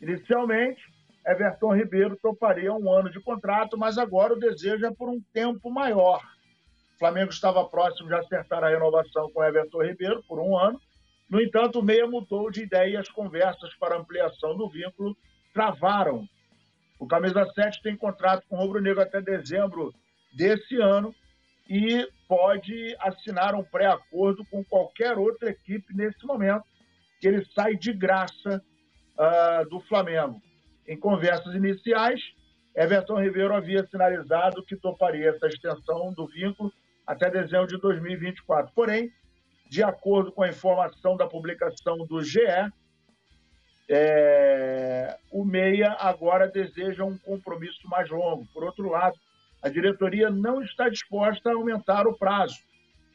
Inicialmente, Everton Ribeiro toparia um ano de contrato, mas agora o desejo é por um tempo maior. O Flamengo estava próximo de acertar a renovação com Everton Ribeiro por um ano. No entanto, o Meia mudou de ideia e as conversas para ampliação do vínculo travaram. O Camisa 7 tem contrato com o Rubro Negro até dezembro desse ano e pode assinar um pré-acordo com qualquer outra equipe nesse momento, que ele sai de graça uh, do Flamengo. Em conversas iniciais, Everton Ribeiro havia sinalizado que toparia essa extensão do vínculo até dezembro de 2024. Porém, de acordo com a informação da publicação do GE, é, o Meia agora deseja um compromisso mais longo. Por outro lado, a diretoria não está disposta a aumentar o prazo.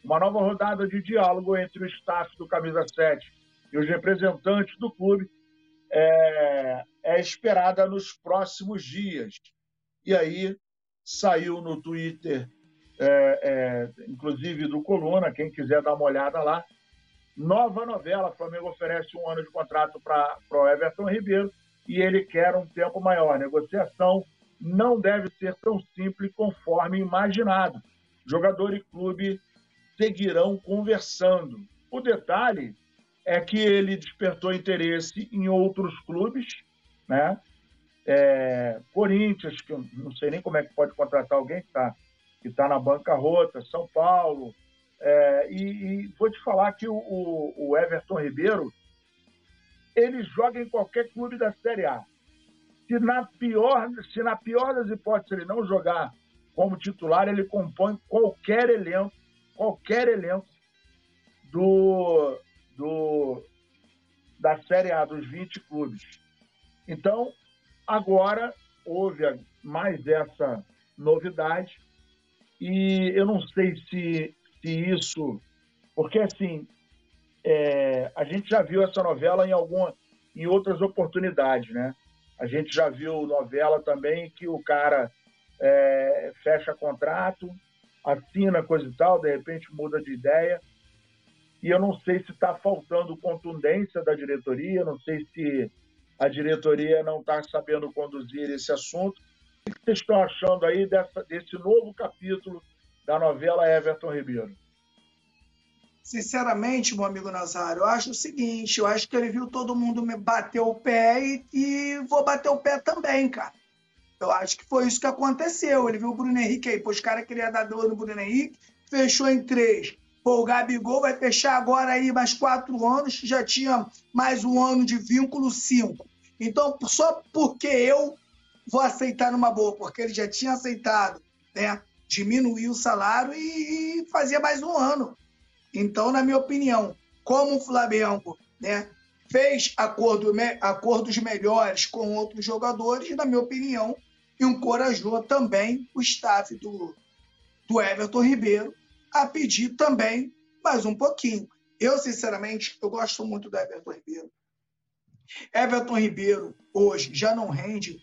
Uma nova rodada de diálogo entre o staff do Camisa 7 e os representantes do clube é, é esperada nos próximos dias. E aí saiu no Twitter, é, é, inclusive do Coluna, quem quiser dar uma olhada lá, Nova novela, o Flamengo oferece um ano de contrato para o Everton Ribeiro e ele quer um tempo maior. A negociação não deve ser tão simples conforme imaginado. Jogador e clube seguirão conversando. O detalhe é que ele despertou interesse em outros clubes, né? É, Corinthians, que eu não sei nem como é que pode contratar alguém que está que tá na bancarrota, São Paulo. É, e, e, vou te falar que o, o, Everton Ribeiro ele joga em qualquer clube da Série A. Se na pior, se na pior das hipóteses ele não jogar como titular, ele compõe qualquer elenco, qualquer elenco do, do da Série A, dos 20 clubes. Então, agora houve mais essa novidade e eu não sei se, se isso... Porque, assim, é, a gente já viu essa novela em, alguma, em outras oportunidades, né? A gente já viu novela também que o cara é, fecha contrato, assina coisa e tal, de repente muda de ideia e eu não sei se está faltando contundência da diretoria, não sei se a diretoria não está sabendo conduzir esse assunto. O que vocês estão achando aí dessa, desse novo capítulo da novela Everton Ribeiro? Sinceramente, meu amigo Nazário, eu acho o seguinte: eu acho que ele viu todo mundo me bater o pé e, e vou bater o pé também, cara. Eu acho que foi isso que aconteceu. Ele viu o Bruno Henrique aí, pô, os caras queriam dar dor no Bruno Henrique, fechou em três. Pô, o Gabigol vai fechar agora aí mais quatro anos, já tinha mais um ano de vínculo, cinco. Então, só porque eu vou aceitar numa boa, porque ele já tinha aceitado, né? Diminuir o salário e, e fazia mais um ano. Então, na minha opinião, como o Flamengo, né? Fez acordo, acordos melhores com outros jogadores, na minha opinião, encorajou também o staff do, do Everton Ribeiro a pedir também mais um pouquinho. Eu, sinceramente, eu gosto muito do Everton Ribeiro. Everton Ribeiro, hoje, já não rende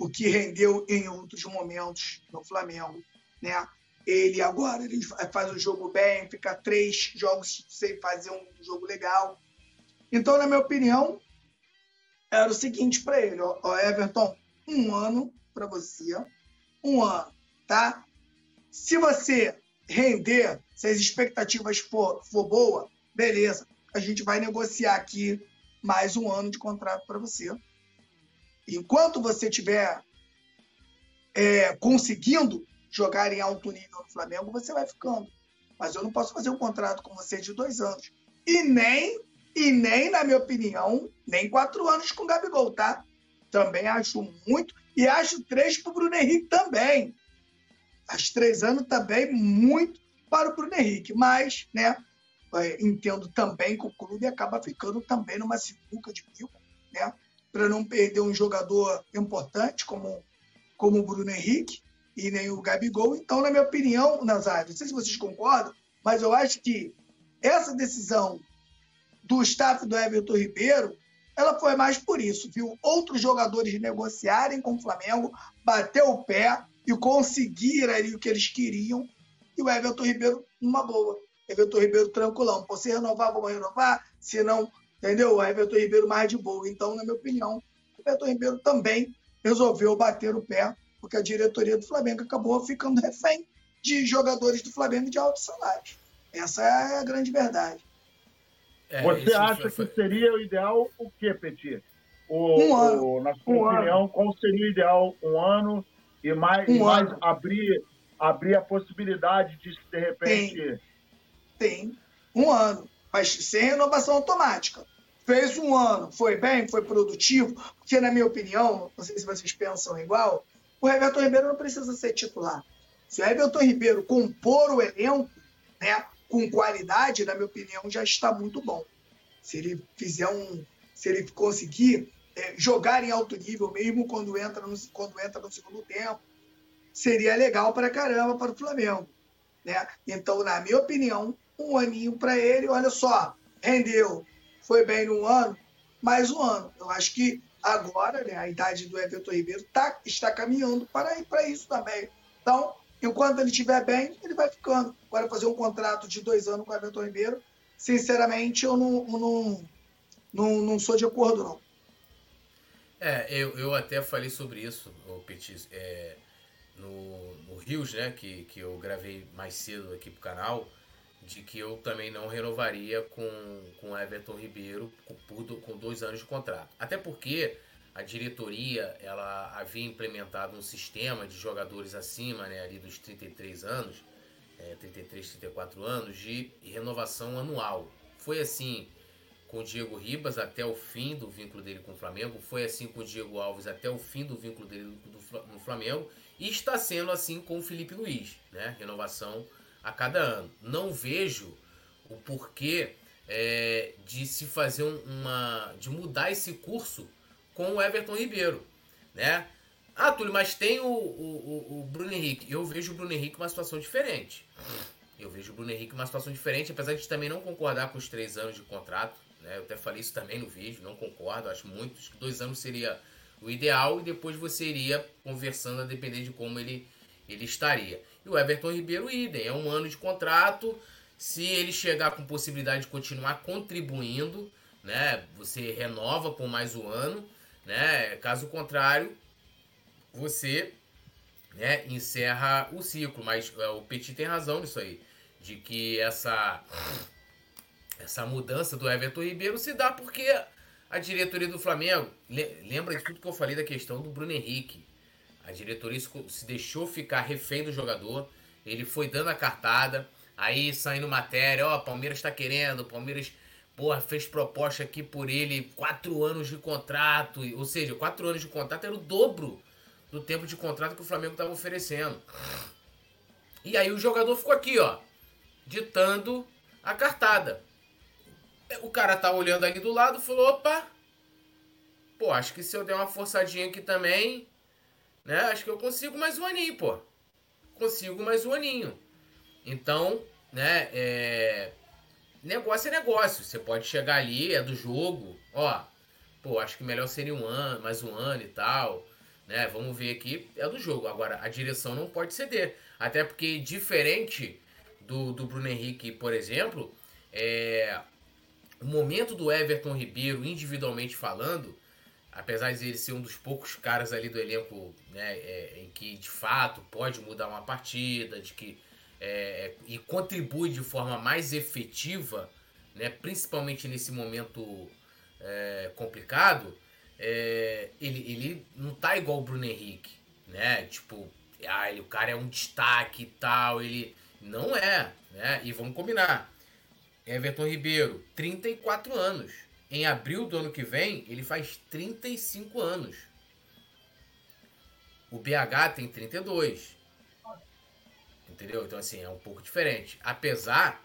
o que rendeu em outros momentos no Flamengo. Né? Ele agora ele faz o jogo bem, fica três jogos sem fazer um jogo legal. Então, na minha opinião, era o seguinte para ele: ó, Everton, um ano para você, um ano, tá? Se você render, se as expectativas for, for boa, beleza. A gente vai negociar aqui mais um ano de contrato para você. Enquanto você estiver é, conseguindo jogar em alto nível no Flamengo, você vai ficando. Mas eu não posso fazer um contrato com você de dois anos. E nem, e nem, na minha opinião, nem quatro anos com o Gabigol, tá? Também acho muito. E acho três para o Bruno Henrique também as três anos também muito para o Bruno Henrique. Mas, né, é, entendo também que o clube acaba ficando também numa sinuca de bico, né, para não perder um jogador importante como, como o Bruno Henrique e nem o Gabigol. Então, na minha opinião, Nazário, não sei se vocês concordam, mas eu acho que essa decisão do staff do Everton Ribeiro ela foi mais por isso, viu? Outros jogadores negociarem com o Flamengo, bater o pé e conseguir ali o que eles queriam. E o Everton Ribeiro, numa boa. Everton Ribeiro tranquilão. Se renovar, vamos renovar. Se não, entendeu? O Everton Ribeiro mais de boa. Então, na minha opinião, o Everton Ribeiro também resolveu bater o pé, porque a diretoria do Flamengo acabou ficando refém de jogadores do Flamengo de alto salário. Essa é a grande verdade. É, Você acha foi... que seria o ideal o quê, Petit? O, um ano. O, na sua um opinião, ano. qual seria o ideal? Um ano e mais, um mais abrir, abrir a possibilidade de, de repente. Tem. Tem. Um ano, mas sem renovação automática. Fez um ano, foi bem, foi produtivo, porque, na minha opinião, não sei se vocês pensam igual, o Everton Ribeiro não precisa ser titular. Se o Everton Ribeiro compor o elenco, né, com qualidade, na minha opinião, já está muito bom. Se ele fizer um. Se ele conseguir é, jogar em alto nível, mesmo quando entra, no, quando entra no segundo tempo, seria legal para caramba para o Flamengo. Né? Então, na minha opinião, um aninho para ele, olha só, rendeu, foi bem no ano, mais um ano. Eu acho que agora, né, a idade do Everton Ribeiro tá, está caminhando para, para isso também. Então, enquanto ele estiver bem, ele vai ficando. Agora, fazer um contrato de dois anos com o Everton Ribeiro, sinceramente, eu não, não, não, não sou de acordo, não. É, eu, eu até falei sobre isso, o Petit, é, no, no Rios, né, que, que eu gravei mais cedo aqui pro canal. De que eu também não renovaria com com Everton Ribeiro com, com dois anos de contrato. Até porque a diretoria ela havia implementado um sistema de jogadores acima, né, ali dos 33 anos, é, 33, 34 anos, de renovação anual. Foi assim com o Diego Ribas até o fim do vínculo dele com o Flamengo, foi assim com o Diego Alves até o fim do vínculo dele no Flamengo, e está sendo assim com o Felipe Luiz, né? Renovação a cada ano. Não vejo o porquê é, de se fazer uma. de mudar esse curso com o Everton Ribeiro, né? Ah, Túlio, mas tem o, o, o Bruno Henrique. Eu vejo o Bruno Henrique uma situação diferente. Eu vejo o Bruno Henrique uma situação diferente, apesar de também não concordar com os três anos de contrato. Né? Eu até falei isso também no vídeo, não concordo. Acho muito que dois anos seria o ideal e depois você iria conversando a depender de como ele, ele estaria. E o Everton Ribeiro, idem. É um ano de contrato. Se ele chegar com possibilidade de continuar contribuindo, né? Você renova por mais um ano, né? Caso contrário, você né, encerra o ciclo. Mas é, o Petit tem razão nisso aí. De que essa, essa mudança do Everton Ribeiro se dá porque a diretoria do Flamengo, lembra de tudo que eu falei da questão do Bruno Henrique. A diretoria se deixou ficar refém do jogador. Ele foi dando a cartada. Aí saindo matéria, ó, Palmeiras está querendo, Palmeiras, porra, fez proposta aqui por ele, quatro anos de contrato. Ou seja, quatro anos de contrato era o dobro do tempo de contrato que o Flamengo estava oferecendo. E aí o jogador ficou aqui, ó, ditando a cartada. O cara tá olhando ali do lado falou, opa, pô, acho que se eu der uma forçadinha aqui também, né, acho que eu consigo mais um aninho, pô. Consigo mais um aninho. Então, né, é... Negócio é negócio. Você pode chegar ali, é do jogo, ó, pô, acho que melhor seria um ano, mais um ano e tal né? Vamos ver aqui, é do jogo. Agora, a direção não pode ceder. Até porque, diferente do, do Bruno Henrique, por exemplo, é, o momento do Everton Ribeiro, individualmente falando, apesar de ele ser um dos poucos caras ali do elenco né, é, em que de fato pode mudar uma partida, de que é, e contribui de forma mais efetiva, né, principalmente nesse momento é, complicado, é, ele, ele não tá igual o Bruno Henrique, né? Tipo, ah, o cara é um destaque e tal, ele não é, né? E vamos combinar. Everton Ribeiro, 34 anos. Em abril do ano que vem, ele faz 35 anos. O BH tem 32. Entendeu? Então, assim, é um pouco diferente. Apesar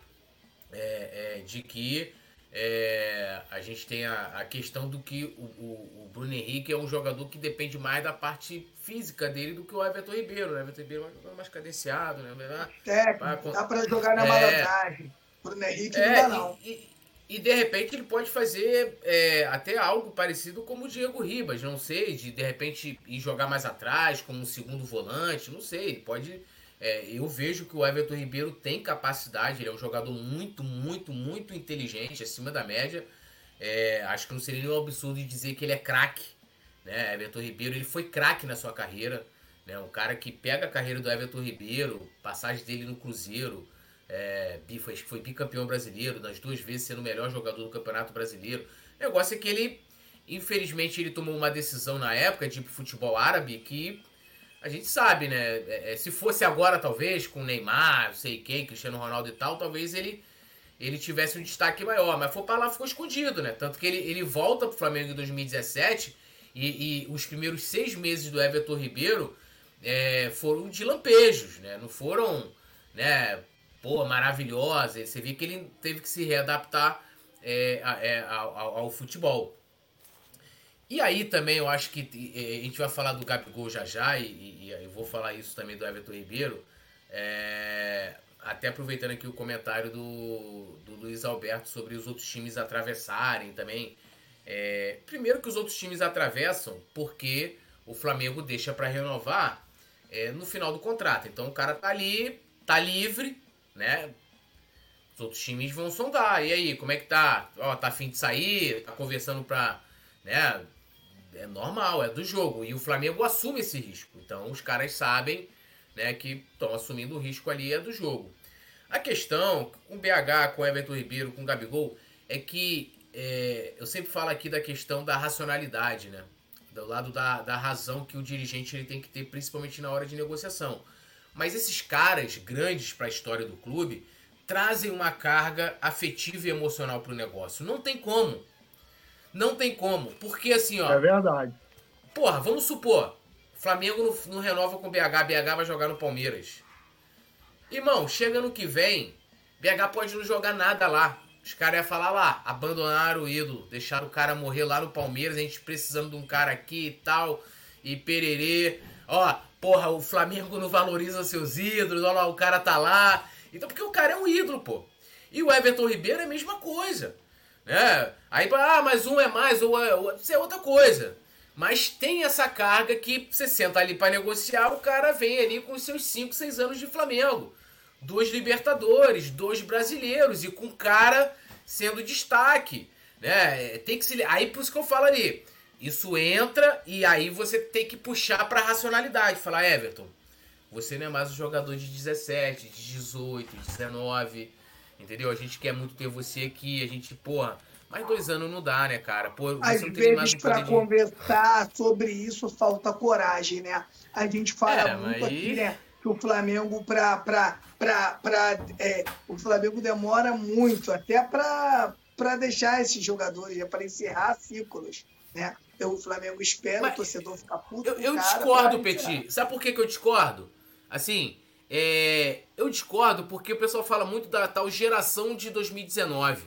é, é, de que é, a gente tem a, a questão do que o, o, o, Bruno Henrique é um jogador que depende mais da parte física dele do que o Everton Ribeiro. Né? O Everton Ribeiro é mais cadenciado, né? Técnico, dá para jogar na é, malandragem. Bruno Henrique é, não dá, não. E, e, de repente ele pode fazer é, até algo parecido como o Diego Ribas, não sei, de de repente ir jogar mais atrás, como um segundo volante, não sei, ele pode é, eu vejo que o Everton Ribeiro tem capacidade, ele é um jogador muito, muito, muito inteligente, acima da média. É, acho que não seria nenhum absurdo dizer que ele é craque. Né? Everton Ribeiro ele foi craque na sua carreira. Né? Um cara que pega a carreira do Everton Ribeiro, passagem dele no Cruzeiro, é, foi, foi bicampeão brasileiro, das duas vezes sendo o melhor jogador do Campeonato Brasileiro. O negócio é que ele, infelizmente, ele tomou uma decisão na época de futebol árabe que a gente sabe, né? É, é, se fosse agora, talvez, com Neymar, sei quem, Cristiano Ronaldo e tal, talvez ele ele tivesse um destaque maior. Mas foi para lá ficou escondido, né? Tanto que ele, ele volta pro Flamengo em 2017 e, e os primeiros seis meses do Everton Ribeiro é, foram de lampejos, né? Não foram, né? Pô, maravilhosa. Você vê que ele teve que se readaptar é, é, ao, ao futebol. E aí também eu acho que a gente vai falar do Gabigol já já, e, e, e eu vou falar isso também do Everton Ribeiro. É, até aproveitando aqui o comentário do, do Luiz Alberto sobre os outros times atravessarem também. É, primeiro que os outros times atravessam porque o Flamengo deixa para renovar é, no final do contrato. Então o cara tá ali, tá livre, né? Os outros times vão sondar. E aí, como é que tá? Ó, tá afim de sair? Tá conversando pra. Né? é normal, é do jogo. E o Flamengo assume esse risco. Então os caras sabem né, que estão assumindo o risco ali é do jogo. A questão com o BH, com o Everton Ribeiro, com o Gabigol, é que é, eu sempre falo aqui da questão da racionalidade, né? Do lado da, da razão que o dirigente ele tem que ter, principalmente na hora de negociação. Mas esses caras grandes para a história do clube trazem uma carga afetiva e emocional para o negócio. Não tem como. Não tem como. Porque assim, ó. É verdade. Porra, vamos supor. Flamengo não, não renova com o BH, BH vai jogar no Palmeiras. Irmão, chega no que vem, BH pode não jogar nada lá. Os caras iam falar lá, abandonaram o ídolo, deixaram o cara morrer lá no Palmeiras, a gente precisando de um cara aqui e tal, e pererê. Ó, porra, o Flamengo não valoriza seus ídolos, olha lá, o cara tá lá. Então, porque o cara é um ídolo, pô. E o Everton Ribeiro é a mesma coisa. Né? Aí, ah, mas um é mais, ou é, isso é outra coisa. Mas tem essa carga que você senta ali para negociar, o cara vem ali com seus 5, 6 anos de Flamengo. Dois Libertadores, dois brasileiros, e com o cara sendo destaque. Né? Tem que se. Aí por isso que eu falo ali. Isso entra e aí você tem que puxar para racionalidade. Falar, Everton, você não é mais um jogador de 17, de 18, de 19. Entendeu? A gente quer muito ter você aqui. A gente, porra, mais dois anos não dá, né, cara? Pô, Às vezes, para de... conversar sobre isso, falta coragem, né? A gente fala é, muito mas... aqui, né? Que o Flamengo, pra. pra, pra, pra é, o Flamengo demora muito, até para deixar esses jogadores, para encerrar ciclos, né? O Flamengo espera mas, o torcedor ficar puto. Eu, eu discordo, Petit. Sabe por que, que eu discordo? Assim, é, eu discordo porque o pessoal fala muito da tal geração de 2019.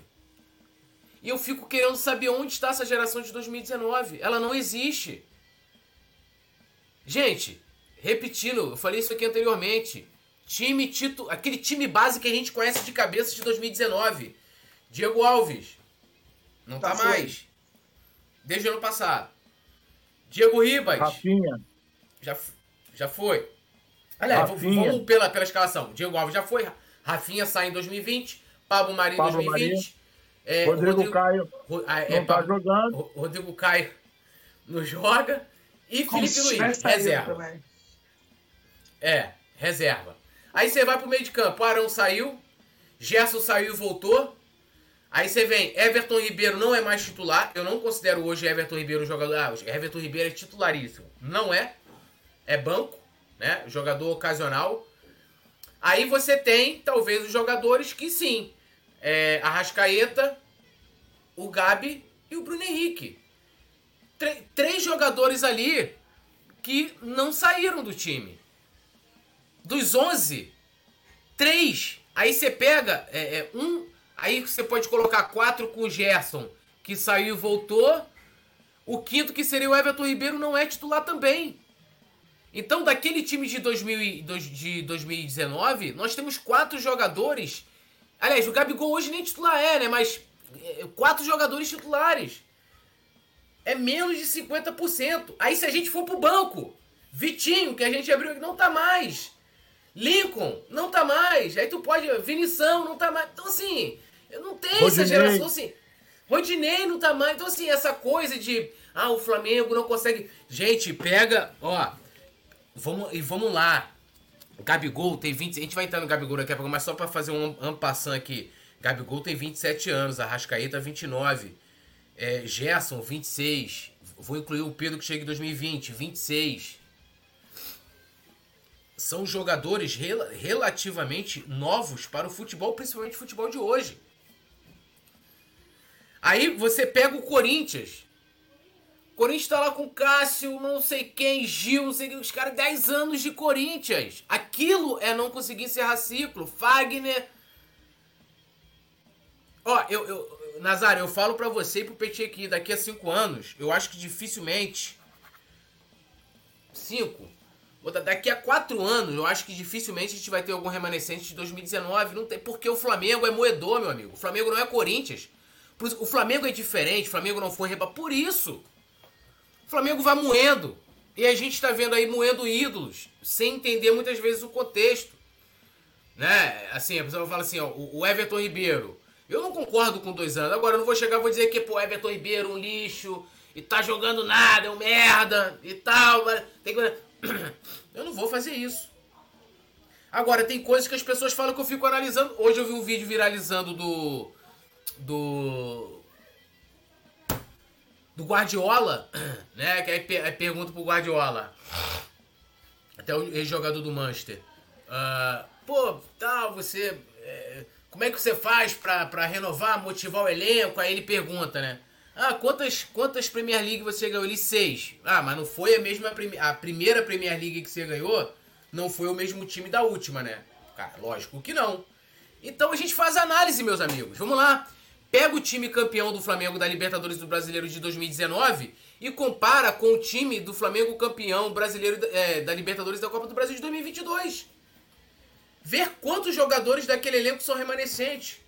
E eu fico querendo saber onde está essa geração de 2019. Ela não existe. Gente, repetindo, eu falei isso aqui anteriormente. Time título, aquele time base que a gente conhece de cabeça de 2019. Diego Alves. Não tá, tá mais. Desde o ano passado. Diego Ribas. Rafinha. Já, já foi. Aliás, Rafinha. vamos pela, pela escalação. Diego Alves já foi. Rafinha sai em 2020. Pablo Maria em 2020. É, Rodrigo, Rodrigo, Caio Ro, é, não tá jogando. Rodrigo Caio não joga. E Felipe Luiz, reserva. É, reserva. Aí você vai pro meio de campo. Arão saiu. Gerson saiu e voltou. Aí você vem, Everton Ribeiro não é mais titular. Eu não considero hoje Everton Ribeiro jogador. Ah, Everton Ribeiro é titularíssimo. Não é. É banco né? Jogador ocasional. Aí você tem, talvez, os jogadores que sim. É, Arrascaeta, o Gabi e o Bruno Henrique. Tr três jogadores ali que não saíram do time. Dos 11, três. Aí você pega é, é, um. Aí você pode colocar quatro com o Gerson, que saiu e voltou. O quinto, que seria o Everton Ribeiro, não é titular também. Então, daquele time de, 2000, de 2019, nós temos quatro jogadores. Aliás, o Gabigol hoje nem titular é, né? Mas é, quatro jogadores titulares. É menos de 50%. Aí, se a gente for pro banco, Vitinho, que a gente abriu, não tá mais. Lincoln, não tá mais. Aí tu pode. Vinição, não tá mais. Então, assim, eu não tenho essa geração assim. Rodinei tá mais. Então, assim, essa coisa de. Ah, o Flamengo não consegue. Gente, pega. Ó, Vamos, e vamos lá. Gabigol tem 20. A gente vai entrar no Gabigol daqui a pouco, mas só para fazer um ampassão aqui. Gabigol tem 27 anos, Arrascaeta 29. É, Gerson, 26. Vou incluir o Pedro que chega em 2020, 26. São jogadores rel relativamente novos para o futebol, principalmente o futebol de hoje. Aí você pega o Corinthians, Corinthians tá lá com Cássio, não sei quem, Gil, não sei quem, os caras 10 anos de Corinthians. Aquilo é não conseguir encerrar ciclo. Fagner. Ó, eu, eu Nazário, eu falo para você e pro Petit aqui, daqui a 5 anos, eu acho que dificilmente 5 Daqui a quatro anos, eu acho que dificilmente a gente vai ter algum remanescente de 2019. Não tem, porque o Flamengo é moedor, meu amigo. O Flamengo não é Corinthians. O Flamengo é diferente, o Flamengo não foi reba. Por isso. O Flamengo vai moendo. E a gente está vendo aí moendo ídolos, sem entender muitas vezes o contexto. Né? Assim, a pessoa fala assim, ó, o Everton Ribeiro. Eu não concordo com dois anos. Agora eu não vou chegar e vou dizer que, pô, Everton Ribeiro um lixo, e tá jogando nada, é um merda, e tal. Tem que... Eu não vou fazer isso. Agora, tem coisas que as pessoas falam que eu fico analisando. Hoje eu vi um vídeo viralizando do. Do. Do Guardiola, né? Que aí, aí pergunta pro Guardiola. Até o ex-jogador do Manchester. Uh, pô, tal, você. É, como é que você faz pra, pra renovar, motivar o elenco? Aí ele pergunta, né? Ah, quantas, quantas Premier League você ganhou? Ele seis. Ah, mas não foi a mesma a primeira Premier League que você ganhou? Não foi o mesmo time da última, né? Cara, lógico que não. Então a gente faz análise, meus amigos. Vamos lá. Pega o time campeão do Flamengo da Libertadores do Brasileiro de 2019 e compara com o time do Flamengo campeão brasileiro é, da Libertadores da Copa do Brasil de 2022. Ver quantos jogadores daquele elenco são remanescentes.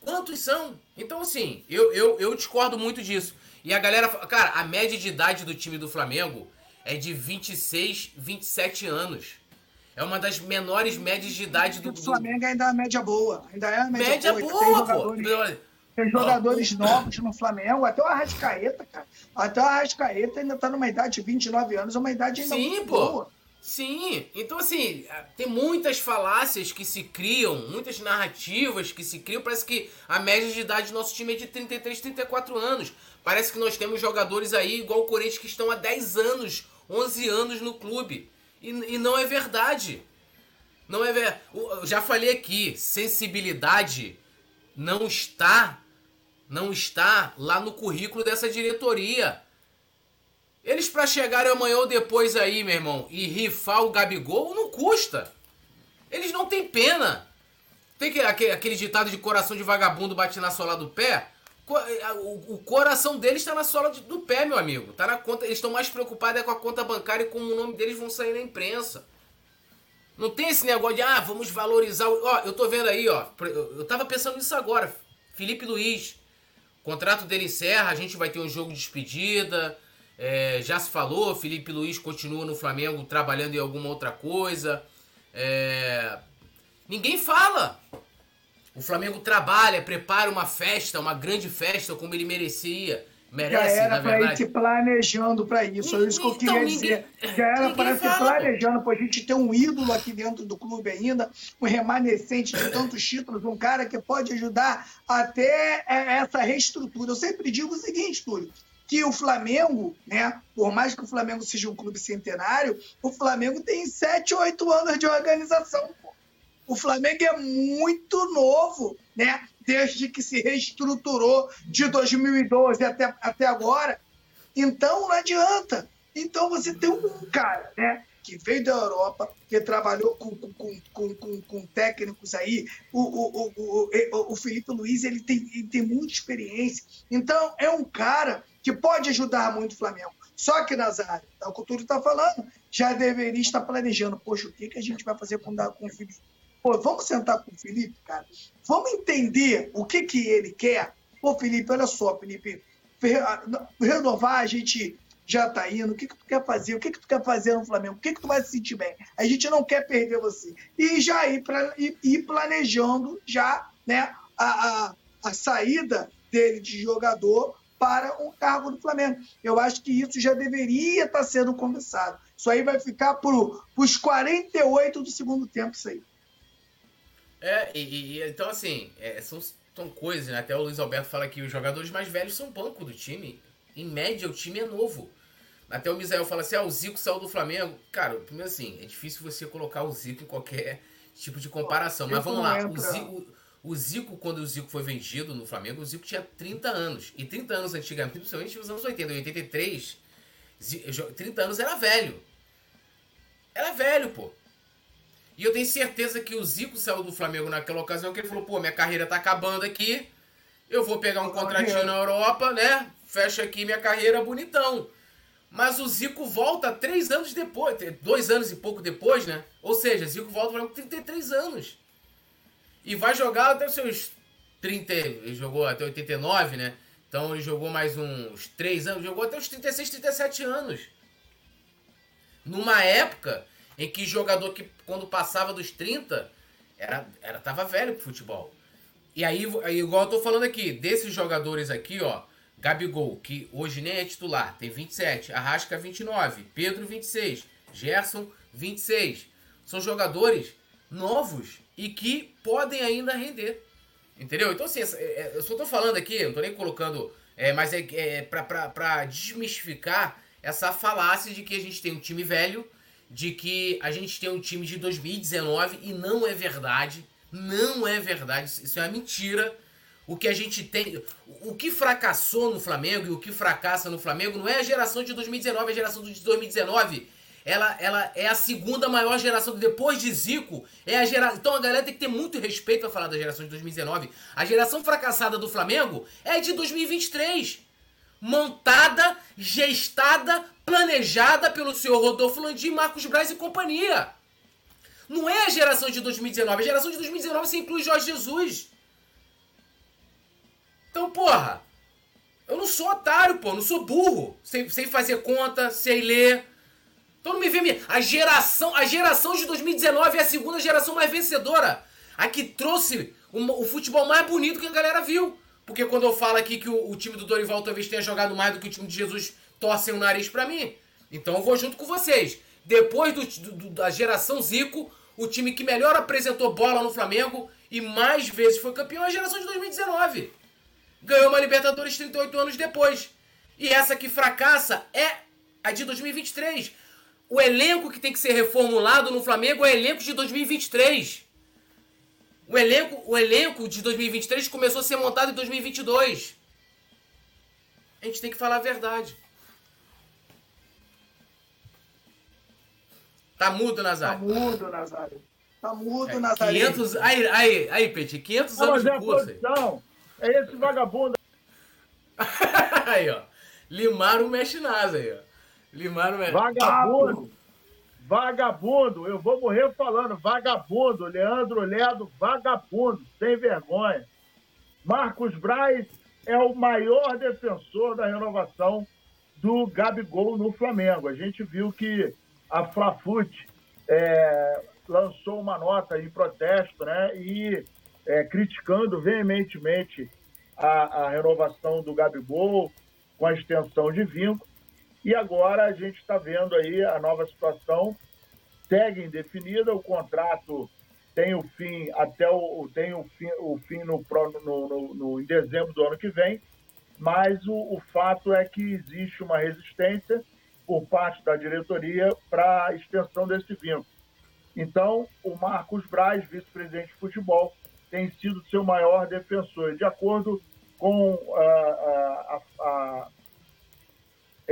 Quantos são? Então, assim, eu, eu, eu discordo muito disso. E a galera. Cara, a média de idade do time do Flamengo é de 26, 27 anos. É uma das menores médias de idade do. O Flamengo ainda é uma média boa. Ainda é uma média, média boa. boa jogadores, tem jogadores novos no Flamengo, até o Arrascaeta, cara. Até o Arrascaeta ainda tá numa idade de 29 anos, é uma idade ainda Sim, muito pô. boa. Sim, então assim, tem muitas falácias que se criam, muitas narrativas que se criam. Parece que a média de idade do nosso time é de 33, 34 anos. Parece que nós temos jogadores aí, igual o Corinthians, que estão há 10 anos, 11 anos no clube. E, e não é verdade. Não é verdade. Já falei aqui, sensibilidade não está, não está lá no currículo dessa diretoria. Eles para chegarem amanhã ou depois aí, meu irmão, e rifar o Gabigol, não custa. Eles não têm pena. Tem que, aquele, aquele ditado de coração de vagabundo bate na sola do pé. O, o coração deles está na sola do pé, meu amigo. Tá na conta. Eles estão mais preocupados é com a conta bancária e como o nome deles vão sair na imprensa. Não tem esse negócio de, ah, vamos valorizar. Ó, eu tô vendo aí, ó. Eu tava pensando nisso agora. Felipe Luiz. O contrato dele encerra, a gente vai ter um jogo de despedida. É, já se falou, Felipe Luiz continua no Flamengo trabalhando em alguma outra coisa. É, ninguém fala. O Flamengo trabalha, prepara uma festa, uma grande festa, como ele merecia. Merece, já era para ir se planejando para isso. é isso que eu queria então, dizer. Já era para se planejando, para a gente ter um ídolo aqui dentro do clube ainda, um remanescente de tantos títulos, um cara que pode ajudar até é, essa reestrutura. Eu sempre digo o seguinte, Túlio, que o Flamengo, né, por mais que o Flamengo seja um clube centenário, o Flamengo tem sete, oito anos de organização. Pô. O Flamengo é muito novo, né? Desde que se reestruturou de 2012 até, até agora. Então não adianta. Então você tem um cara, né? que veio da Europa, que trabalhou com, com, com, com, com técnicos aí. O, o, o, o, Felipe Luiz ele tem, ele tem muita experiência. Então, é um cara que pode ajudar muito o Flamengo. Só que, Nazário, é o que o Túlio está falando, já deveria estar planejando. Poxa, o que, que a gente vai fazer com, com o Felipe? Pô, vamos sentar com o Felipe, cara. Vamos entender o que, que ele quer. Pô, Felipe, olha só, Felipe. Renovar, a gente já tá indo, o que, que tu quer fazer, o que, que tu quer fazer no Flamengo, o que, que tu vai se sentir bem. A gente não quer perder você. E já ir, pra, ir, ir planejando já né, a, a, a saída dele de jogador para um cargo do Flamengo. Eu acho que isso já deveria estar sendo conversado. Isso aí vai ficar para os 48 do segundo tempo, isso aí. É, e, e então assim, é, são, são coisas, né? Até o Luiz Alberto fala que os jogadores mais velhos são banco do time. Em média, o time é novo. Até o Misael fala assim: ah, o Zico saiu do Flamengo. Cara, primeiro assim, é difícil você colocar o Zico em qualquer tipo de comparação. Mas vamos lá, o Zico, o Zico, quando o Zico foi vendido no Flamengo, o Zico tinha 30 anos. E 30 anos antigamente, principalmente nos anos 80, 83, 30 anos era velho. Era velho, pô. E eu tenho certeza que o Zico saiu do Flamengo naquela ocasião que ele falou, pô, minha carreira tá acabando aqui. Eu vou pegar um contratinho na Europa, né? Fecha aqui minha carreira bonitão. Mas o Zico volta três anos depois, dois anos e pouco depois, né? Ou seja, Zico volta com 33 anos. E vai jogar até os seus 30. Ele jogou até 89, né? Então ele jogou mais uns 3 anos. Jogou até os 36, 37 anos. Numa época em que jogador que quando passava dos 30 era, era tava velho pro futebol. E aí, igual eu tô falando aqui, desses jogadores aqui, ó, Gabigol, que hoje nem é titular, tem 27, Arrasca 29, Pedro 26, Gerson 26. São jogadores novos e que podem ainda render. Entendeu? Então, assim, é, eu só tô falando aqui, não tô nem colocando. É, mas é, é pra, pra, pra desmistificar essa falácia de que a gente tem um time velho, de que a gente tem um time de 2019 e não é verdade. Não é verdade. Isso é uma mentira. O que a gente tem. O que fracassou no Flamengo e o que fracassa no Flamengo não é a geração de 2019, a geração de 2019 ela, ela é a segunda maior geração. Depois de Zico, é a geração. Então a galera tem que ter muito respeito para falar da geração de 2019. A geração fracassada do Flamengo é de 2023. Montada, gestada, planejada pelo senhor Rodolfo Landim, Marcos Braz e companhia. Não é a geração de 2019. A geração de 2019 você inclui Jorge Jesus. Então, porra, eu não sou otário, pô, não sou burro. Sem, fazer conta, sem ler. Então não me vê. A geração, a geração de 2019 é a segunda geração mais vencedora. A que trouxe o, o futebol mais bonito que a galera viu. Porque quando eu falo aqui que o, o, time do Dorival talvez tenha jogado mais do que o time de Jesus, torcem o nariz para mim. Então eu vou junto com vocês. Depois do, do, da geração Zico, o time que melhor apresentou bola no Flamengo e mais vezes foi campeão é a geração de 2019. Ganhou uma Libertadores 38 anos depois. E essa que fracassa é a de 2023 o elenco que tem que ser reformulado no Flamengo é o elenco de 2023. O elenco, o elenco de 2023 começou a ser montado em 2022. A gente tem que falar a verdade. Tá mudo, Nazário. Tá mudo, Nazário. Tá mudo, é, Nazário. 500, aí, aí, aí, Peti, 500 anos de curso. É esse vagabundo. aí, ó. Limaram o Mexe Nasa aí, ó. Limaram é. Vagabundo. Vagabundo. Eu vou morrer falando. Vagabundo. Leandro Ledo, vagabundo. Sem vergonha. Marcos Braz é o maior defensor da renovação do Gabigol no Flamengo. A gente viu que a Flafute é, lançou uma nota em protesto né, e é, criticando veementemente a, a renovação do Gabigol com a extensão de vínculo. E agora a gente está vendo aí a nova situação, segue indefinida, o contrato tem o fim até o tem o fim, o fim no, no, no, no em dezembro do ano que vem, mas o, o fato é que existe uma resistência por parte da diretoria para a extensão desse vínculo. Então, o Marcos Braz, vice-presidente de futebol, tem sido seu maior defensor. De acordo com a, a, a,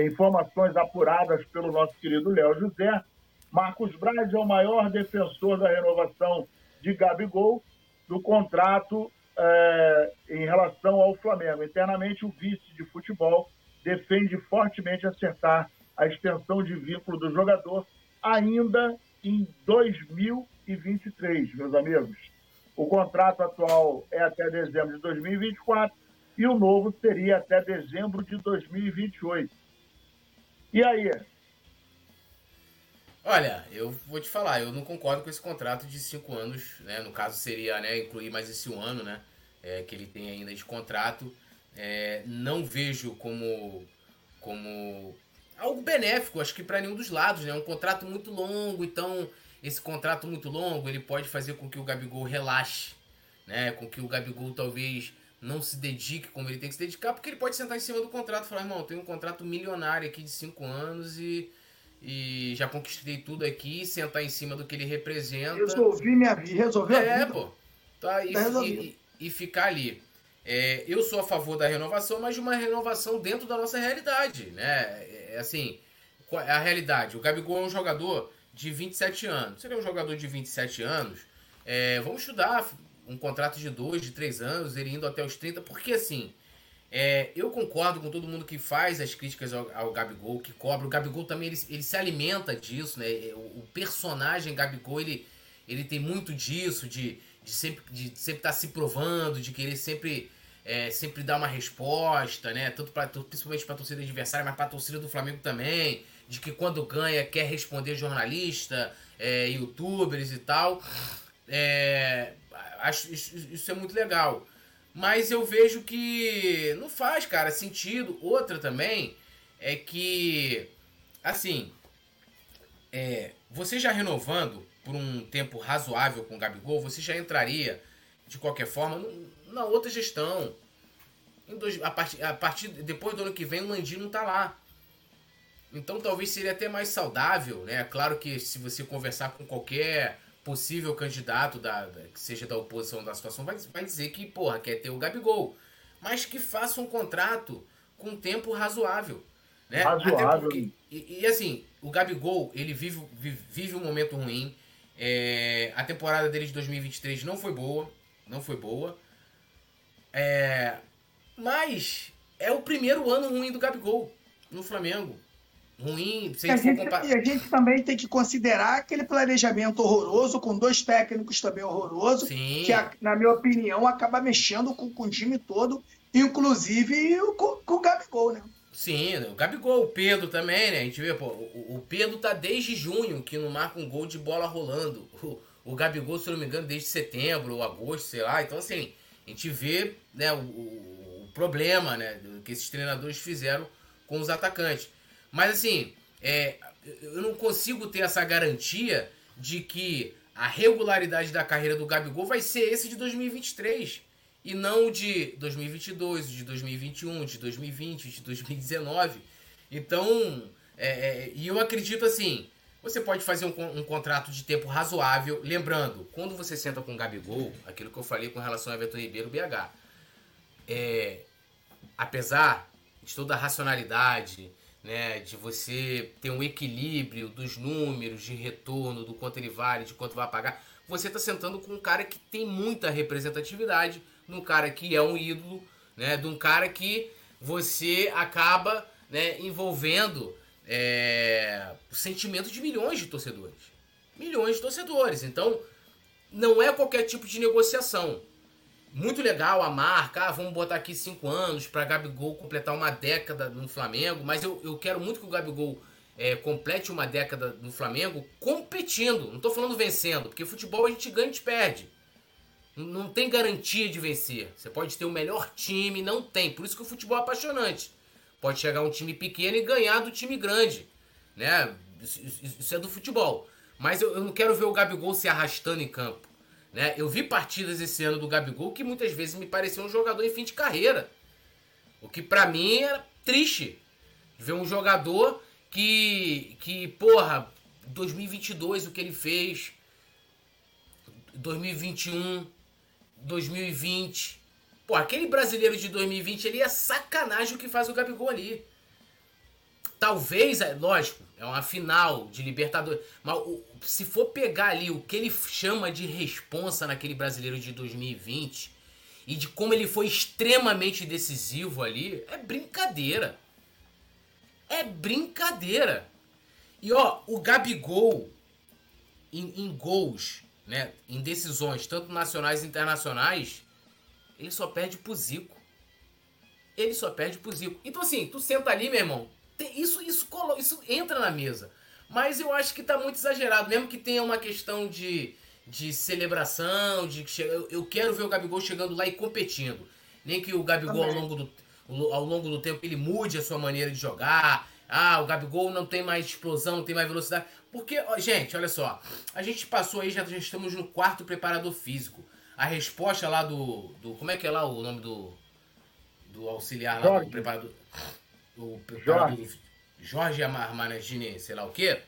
informações apuradas pelo nosso querido Léo José, Marcos Braz é o maior defensor da renovação de Gabigol do contrato é, em relação ao Flamengo. Internamente, o vice de futebol defende fortemente acertar a extensão de vínculo do jogador ainda em 2023, meus amigos. O contrato atual é até dezembro de 2024 e o novo seria até dezembro de 2028. E aí? Olha, eu vou te falar, eu não concordo com esse contrato de cinco anos, né? No caso seria, né, incluir mais esse um ano, né? É, que ele tem ainda de contrato. É, não vejo como, como algo benéfico, acho que para nenhum dos lados, né? É um contrato muito longo, então esse contrato muito longo ele pode fazer com que o Gabigol relaxe, né? Com que o Gabigol talvez não se dedique como ele tem que se dedicar, porque ele pode sentar em cima do contrato e falar, irmão, tem um contrato milionário aqui de 5 anos e, e já conquistei tudo aqui, sentar em cima do que ele representa. Resolvi minha vida, resolveu é, a vida. pô. Tá, e, tá e, e, e, ficar ali. É, eu sou a favor da renovação, mas de uma renovação dentro da nossa realidade, né? É, é assim, é a realidade. O Gabigol é um jogador de 27 anos. Se ele é um jogador de 27 anos, é, vamos estudar um contrato de dois, de três anos, ele indo até os 30, porque assim, é, eu concordo com todo mundo que faz as críticas ao, ao Gabigol, que cobra. O Gabigol também ele, ele se alimenta disso, né? O, o, personagem Gabigol, ele, ele tem muito disso, de, de sempre de sempre estar tá se provando, de querer sempre é, sempre dar uma resposta, né? Tanto pra, principalmente para a torcida adversária, mas para a torcida do Flamengo também, de que quando ganha quer responder jornalista, é, youtubers e tal. É, acho isso, isso é muito legal. Mas eu vejo que não faz, cara, sentido. Outra também é que, assim, é, você já renovando por um tempo razoável com o Gabigol, você já entraria, de qualquer forma, na outra gestão. Dois, a, partir, a partir depois do ano que vem, o Landim não tá lá. Então talvez seria até mais saudável, né? Claro que se você conversar com qualquer possível candidato da, da que seja da oposição da situação, vai, vai dizer que, porra, quer ter o Gabigol. Mas que faça um contrato com tempo razoável. Né? Razoável. Porque, e, e, assim, o Gabigol, ele vive, vive, vive um momento ruim. É, a temporada dele de 2023 não foi boa. Não foi boa. É, mas é o primeiro ano ruim do Gabigol no Flamengo. Ruim, se a gente. E a gente também tem que considerar aquele planejamento horroroso, com dois técnicos também horrorosos, Sim. que, na minha opinião, acaba mexendo com, com o time todo, inclusive com, com o Gabigol, né? Sim, o Gabigol, o Pedro também, né? A gente vê, pô, o, o Pedro tá desde junho que não marca um gol de bola rolando. O, o Gabigol, se eu não me engano, desde setembro ou agosto, sei lá. Então, assim, a gente vê né, o, o, o problema né, que esses treinadores fizeram com os atacantes. Mas, assim, é, eu não consigo ter essa garantia de que a regularidade da carreira do Gabigol vai ser esse de 2023 e não de 2022, de 2021, de 2020, de 2019. Então, é, é, e eu acredito assim, você pode fazer um, um, contrato de tempo razoável, lembrando, quando você senta com o Gabigol, aquilo que eu falei com relação a Everton Ribeiro BH, é, apesar de toda a racionalidade, né, de você ter um equilíbrio dos números de retorno, do quanto ele vale, de quanto vai pagar, você está sentando com um cara que tem muita representatividade, num cara que é um ídolo, né? De um cara que você acaba né, envolvendo é, o sentimento de milhões de torcedores. Milhões de torcedores. Então, não é qualquer tipo de negociação. Muito legal a marca, ah, vamos botar aqui cinco anos para Gabigol completar uma década no Flamengo, mas eu, eu quero muito que o Gabigol é, complete uma década no Flamengo competindo. Não estou falando vencendo, porque futebol a gente ganha e gente perde. Não tem garantia de vencer. Você pode ter o melhor time, não tem. Por isso que o futebol é apaixonante. Pode chegar um time pequeno e ganhar do time grande. Né? Isso é do futebol. Mas eu, não quero ver o Gabigol se arrastando em campo. Né? Eu vi partidas esse ano do Gabigol que muitas vezes me parecia um jogador em fim de carreira. O que para mim era triste. Ver um jogador que, que, porra, 2022 o que ele fez, 2021 2020. Pô, aquele brasileiro de 2020 ele é sacanagem o que faz o Gabigol ali. Talvez, é lógico, é uma final de Libertadores. Mas se for pegar ali o que ele chama de responsa naquele brasileiro de 2020 e de como ele foi extremamente decisivo ali, é brincadeira. É brincadeira. E ó, o Gabigol em, em gols né, em decisões, tanto nacionais e internacionais, ele só perde pro Zico. Ele só perde pro Zico. Então, assim, tu senta ali, meu irmão, tem, isso, isso, isso entra na mesa. Mas eu acho que tá muito exagerado, mesmo que tenha uma questão de, de celebração, de eu, eu quero ver o Gabigol chegando lá e competindo. Nem que o Gabigol ao longo, do, ao longo do tempo ele mude a sua maneira de jogar. Ah, o Gabigol não tem mais explosão, não tem mais velocidade. Porque, gente, olha só, a gente passou aí, já, já estamos no quarto preparador físico. A resposta lá do, do. Como é que é lá o nome do. Do auxiliar lá Jorge. do preparador. O preparador Jorge. Jorge Armanagini, sei lá o quê.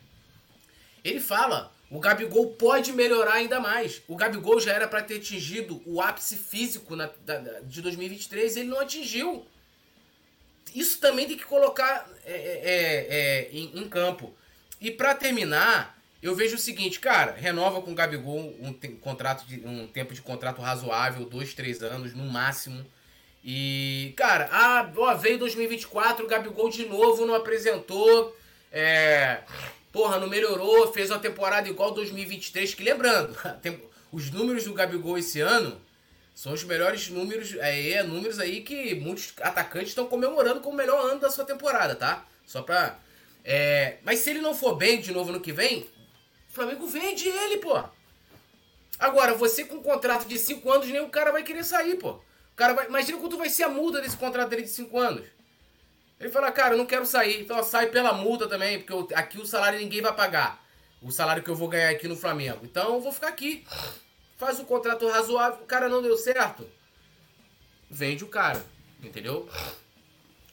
Ele fala: o Gabigol pode melhorar ainda mais. O Gabigol já era para ter atingido o ápice físico na, da, de 2023 e ele não atingiu. Isso também tem que colocar é, é, é, é em, em campo. E para terminar, eu vejo o seguinte, cara, renova com o Gabigol um, contrato de, um tempo de contrato razoável, dois, três anos no máximo. E, cara, ah, ó, veio 2024, o Gabigol de novo não apresentou. É, porra, não melhorou, fez uma temporada igual 2023. Que lembrando, os números do Gabigol esse ano são os melhores números, é, é números aí que muitos atacantes estão comemorando como o melhor ano da sua temporada, tá? Só pra é, mas se ele não for bem de novo no que vem, Flamengo vende ele, pô. Agora, você com um contrato de 5 anos, nem o cara vai querer sair, pô. O cara vai, imagina quanto vai ser a multa desse contrato dele de 5 anos. Ele fala, cara, eu não quero sair, então sai pela multa também, porque eu, aqui o salário ninguém vai pagar. o salário que eu vou ganhar aqui no Flamengo. Então eu vou ficar aqui. Faz um contrato razoável, o cara não deu certo. Vende o cara, entendeu?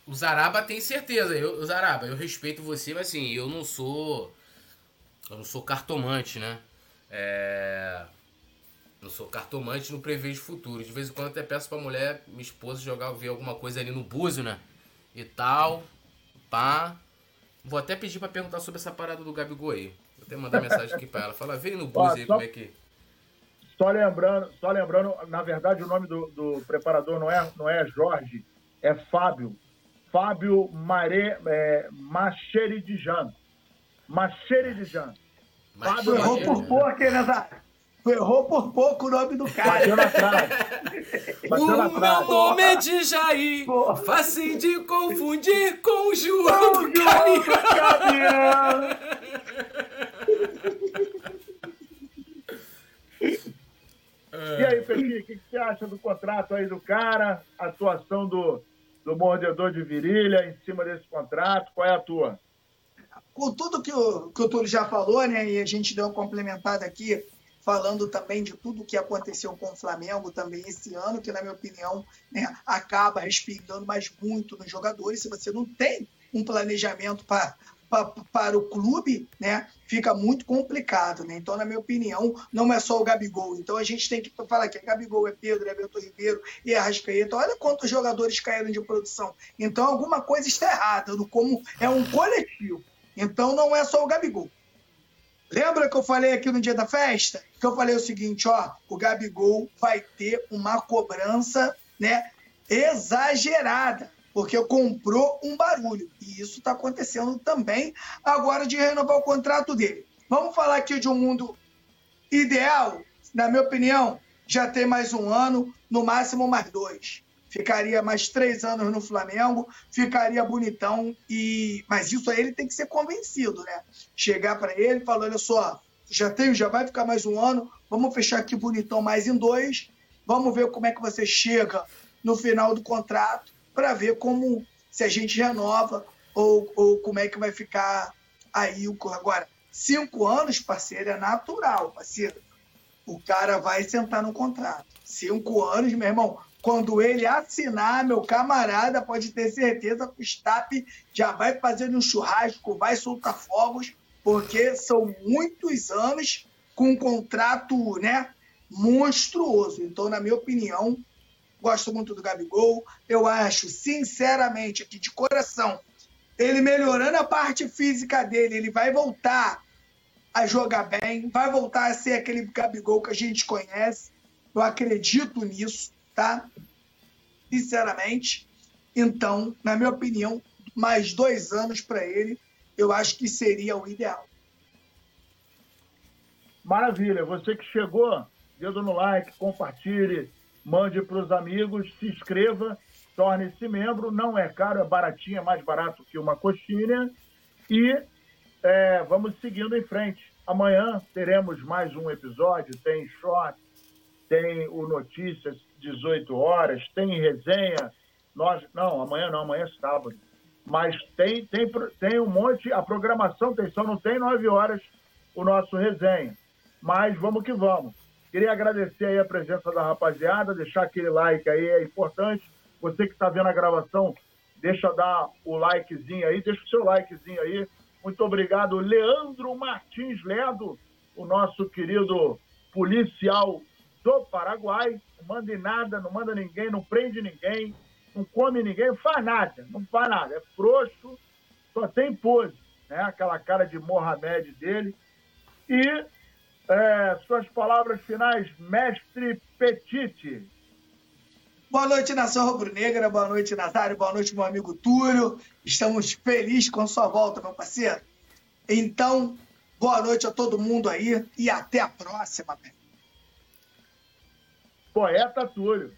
O Zaraba tem certeza. Eu, Zaraba, eu respeito você, mas assim, eu não sou. Eu não sou cartomante, né? É. Não sou cartomante, não prevejo futuro. De vez em quando até peço pra mulher, minha esposa, jogar, ver alguma coisa ali no búzio, né? E tal. Pá. Vou até pedir pra perguntar sobre essa parada do Gabigol aí. Vou até mandar mensagem aqui pra ela. Fala, vem no búzio aí como é que. Só lembrando, só lembrando, na verdade o nome do, do preparador não é, não é Jorge, é Fábio. Fábio Mare, é, Macheridijan. Macheridijan. Fábio errou por pouco, hein, Nazário? errou por pouco o nome do cara. Bateu na trave. Bateu o na trave. meu nome é de Jair. Facinho de confundir com o João do Caminhão. E aí, Peixinho, o que, que você acha do contrato aí do cara? A atuação do, do mordedor de virilha em cima desse contrato? Qual é a tua? Com tudo que o, que o Túlio já falou, né? E a gente deu uma complementada aqui, falando também de tudo que aconteceu com o Flamengo também esse ano, que, na minha opinião, né, acaba respingando mais muito nos jogadores. Se você não tem um planejamento para para o clube, né, fica muito complicado, né? Então, na minha opinião, não é só o Gabigol. Então, a gente tem que falar que é Gabigol, é Pedro, é Beto Ribeiro e é Arrascaeta. Olha quantos jogadores caíram de produção. Então, alguma coisa está errada, no como é um coletivo. Então, não é só o Gabigol. Lembra que eu falei aqui no dia da festa? Que eu falei o seguinte, ó, o Gabigol vai ter uma cobrança, né, exagerada porque comprou um barulho. E isso está acontecendo também agora de renovar o contrato dele. Vamos falar aqui de um mundo ideal, na minha opinião, já tem mais um ano, no máximo mais dois. Ficaria mais três anos no Flamengo, ficaria bonitão. e Mas isso aí ele tem que ser convencido, né? Chegar para ele e falar: olha só, já tenho, já vai ficar mais um ano, vamos fechar aqui bonitão mais em dois, vamos ver como é que você chega no final do contrato para ver como se a gente renova ou, ou como é que vai ficar aí o agora cinco anos parceiro é natural parceiro o cara vai sentar no contrato cinco anos meu irmão quando ele assinar meu camarada pode ter certeza que o staff já vai fazer um churrasco vai soltar fogos porque são muitos anos com um contrato né monstruoso então na minha opinião gosto muito do Gabigol. Eu acho, sinceramente, aqui de coração, ele melhorando a parte física dele, ele vai voltar a jogar bem, vai voltar a ser aquele Gabigol que a gente conhece. Eu acredito nisso, tá? Sinceramente. Então, na minha opinião, mais dois anos para ele, eu acho que seria o ideal. Maravilha. Você que chegou, dedo no like, compartilhe mande para os amigos, se inscreva, torne-se membro. Não é caro, é baratinho, é mais barato que uma coxinha. E é, vamos seguindo em frente. Amanhã teremos mais um episódio, tem short, tem o Notícias 18 horas, tem resenha. Nós, não, amanhã não, amanhã é sábado. Mas tem, tem, tem um monte, a programação tem, só não tem 9 horas o nosso resenha. Mas vamos que vamos. Queria agradecer aí a presença da rapaziada, deixar aquele like aí, é importante. Você que está vendo a gravação, deixa dar o likezinho aí, deixa o seu likezinho aí. Muito obrigado, Leandro Martins Ledo, o nosso querido policial do Paraguai. Não manda em nada, não manda ninguém, não prende ninguém, não come ninguém, não faz nada, não faz nada. É frouxo, só tem pose, né? Aquela cara de Mohamed dele. E é, suas palavras finais, mestre Petite. Boa noite, nação rubro-negra. Boa noite, Natário. Boa noite, meu amigo Túlio. Estamos felizes com sua volta, meu parceiro. Então, boa noite a todo mundo aí e até a próxima. Poeta Túlio.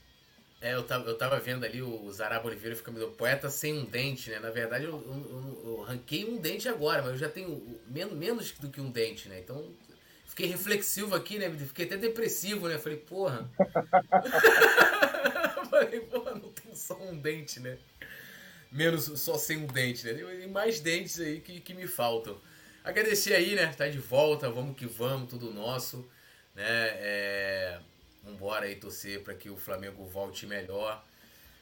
É, eu tava, eu tava vendo ali o Zaraba Oliveira ficando poeta sem um dente, né? Na verdade, eu, eu, eu, eu ranquei um dente agora, mas eu já tenho menos, menos do que um dente, né? Então Fiquei reflexivo aqui, né? Fiquei até depressivo, né? Falei, porra. Falei, porra, não tem só um dente, né? Menos só sem um dente, né? Tem mais dentes aí que, que me faltam. agradecer aí, né? Tá de volta, vamos que vamos, tudo nosso, né? É, vambora aí torcer para que o Flamengo volte melhor.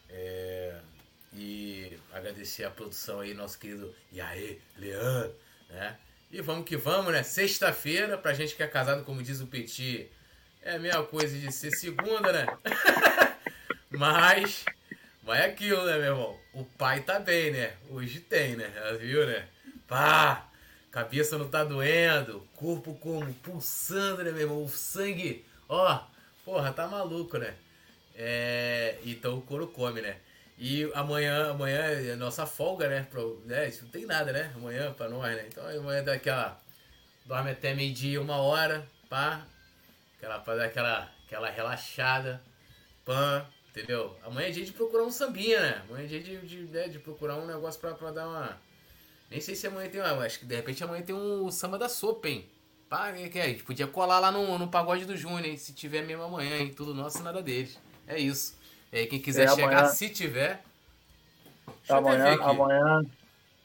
É, e agradecer a produção aí, nosso querido Iaê, Leandro, né? E vamos que vamos, né? Sexta-feira, pra gente que é casado, como diz o Petit, é a mesma coisa de ser segunda, né? mas, mas é aquilo, né, meu irmão? O pai tá bem, né? Hoje tem, né? Viu, né? Pá! Cabeça não tá doendo, corpo como pulsando, né, meu irmão? O sangue, ó, porra, tá maluco, né? É, então o couro come, né? E amanhã, amanhã é nossa folga, né? Pro, né? Isso não tem nada, né? Amanhã pra nós, né? Então amanhã dá aquela. Dorme até meio-dia, uma hora, pá. Aquela, pra dar aquela, aquela relaxada. Pã, entendeu? Amanhã é dia de procurar um sambinha, né? Amanhã é dia de, de, né, de procurar um negócio pra, pra dar uma. Nem sei se amanhã tem uma. Acho que de repente amanhã tem um samba da sopa, hein? Pá, que é? A gente podia colar lá no, no pagode do Júnior, hein? Se tiver mesmo amanhã, hein? Tudo nosso, nada deles. É isso. É, quem quiser é, chegar, se tiver. Amanhã, amanhã,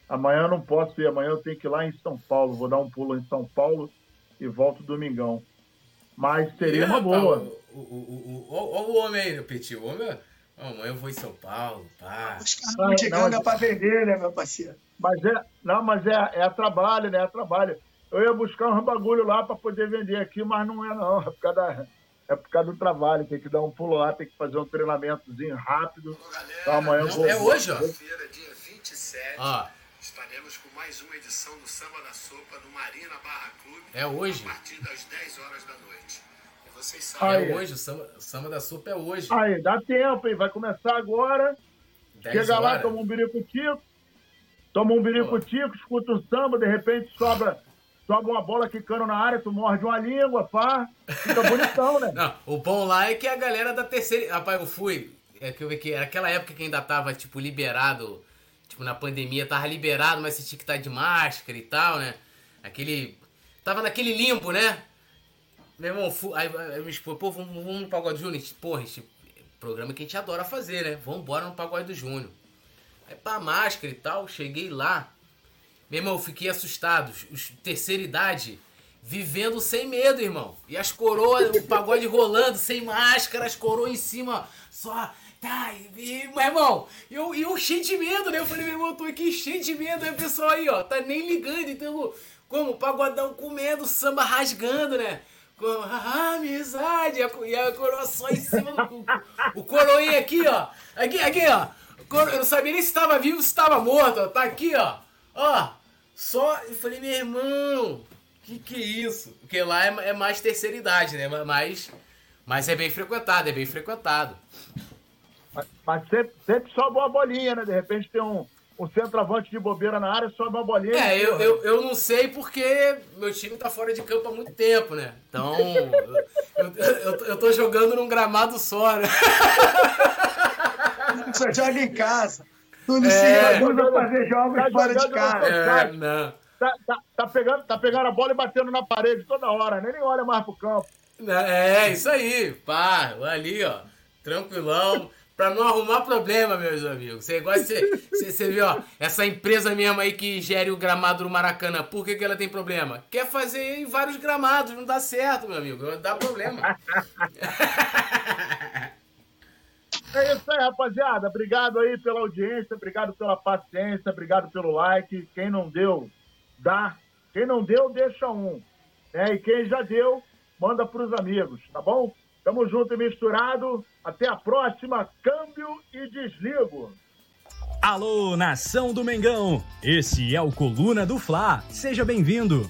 amanhã eu não posso ir. Amanhã eu tenho que ir lá em São Paulo. Vou dar um pulo em São Paulo e volto domingão. Mas seria uma boa. O, o, o, o, o, homem aí, Petit. O homem. Amanhã eu vou em São Paulo, pá. Os caras de ganga pra vender, né, meu parceiro? Mas é, não, mas é, é trabalho, né? É trabalho. Eu ia buscar um bagulho lá para poder vender aqui, mas não é não. É por causa da, é por causa do trabalho, tem que dar um pulo lá, tem que fazer um treinamentozinho rápido. Então, amanhã Não, vou, é hoje, ó. Feira, dia 27, ah. estaremos com mais uma edição do Samba da Sopa no Marina Barra Clube. É hoje. A partir das 10 horas da noite. E vocês sabem. É hoje, o samba, o samba da sopa é hoje. Aí, dá tempo, hein? Vai começar agora. Chega horas. lá, toma um birico-tico. Toma um birico-tico, escuta o samba, de repente sobra joga uma bola quicando na área, tu morde uma língua, pá, fica bonitão, né? Não, o bom lá é que a galera da terceira. Rapaz, eu fui. É que eu vi que era aquela época que ainda tava, tipo, liberado. Tipo, na pandemia tava liberado, mas você tinha que estar de máscara e tal, né? Aquele. Tava naquele limbo, né? Meu irmão, aí me expôs, pô, vamos, vamos no Pagode Júnior. Porra, esse programa que a gente adora fazer, né? Vamos embora no Pagode do Júnior. Aí pra máscara e tal, cheguei lá. Meu irmão, eu fiquei assustado. Os, terceira idade vivendo sem medo, irmão. E as coroas, o pagode rolando, sem máscara, as coroas em cima, só. Tá, e, meu irmão, eu, eu cheio de medo, né? Eu falei, meu irmão, eu tô aqui cheio de medo. Aí o pessoal aí, ó, tá nem ligando, então, como? Pagodão comendo, samba rasgando, né? Como, ah, amizade, e a coroa só em cima do. O, o coroinha aqui, ó. Aqui, aqui, ó. Eu não sabia nem se estava vivo se estava morto, ó. Tá aqui, ó. Ó, só, eu falei, meu irmão, que que é isso? Porque lá é, é mais terceira idade, né? Mas, mas é bem frequentado, é bem frequentado. Mas, mas sempre, sempre sobe uma bolinha, né? De repente tem um, um centroavante de bobeira na área, sobe uma bolinha. É, eu, eu, eu não sei porque meu time tá fora de campo há muito tempo, né? Então, eu, eu, eu tô jogando num gramado só, né? Você joga em casa. Tu não é, se fazer jogos tá fora de casa. É, não. Tá, tá, tá, pegando, tá pegando a bola e batendo na parede toda hora, nem, nem olha mais pro campo. É, isso aí. Pá, ali, ó. Tranquilão. Pra não arrumar problema, meus amigos. Você gosta você, você, você vê, ó, essa empresa mesmo aí que gere o gramado do Maracanã, por que, que ela tem problema? Quer fazer em vários gramados, não dá certo, meu amigo. Dá problema. É isso aí, rapaziada. Obrigado aí pela audiência, obrigado pela paciência, obrigado pelo like. Quem não deu, dá. Quem não deu, deixa um. É, e quem já deu, manda pros amigos, tá bom? Tamo junto e misturado. Até a próxima. Câmbio e desligo. Alô, nação do Mengão! Esse é o Coluna do Fla. Seja bem-vindo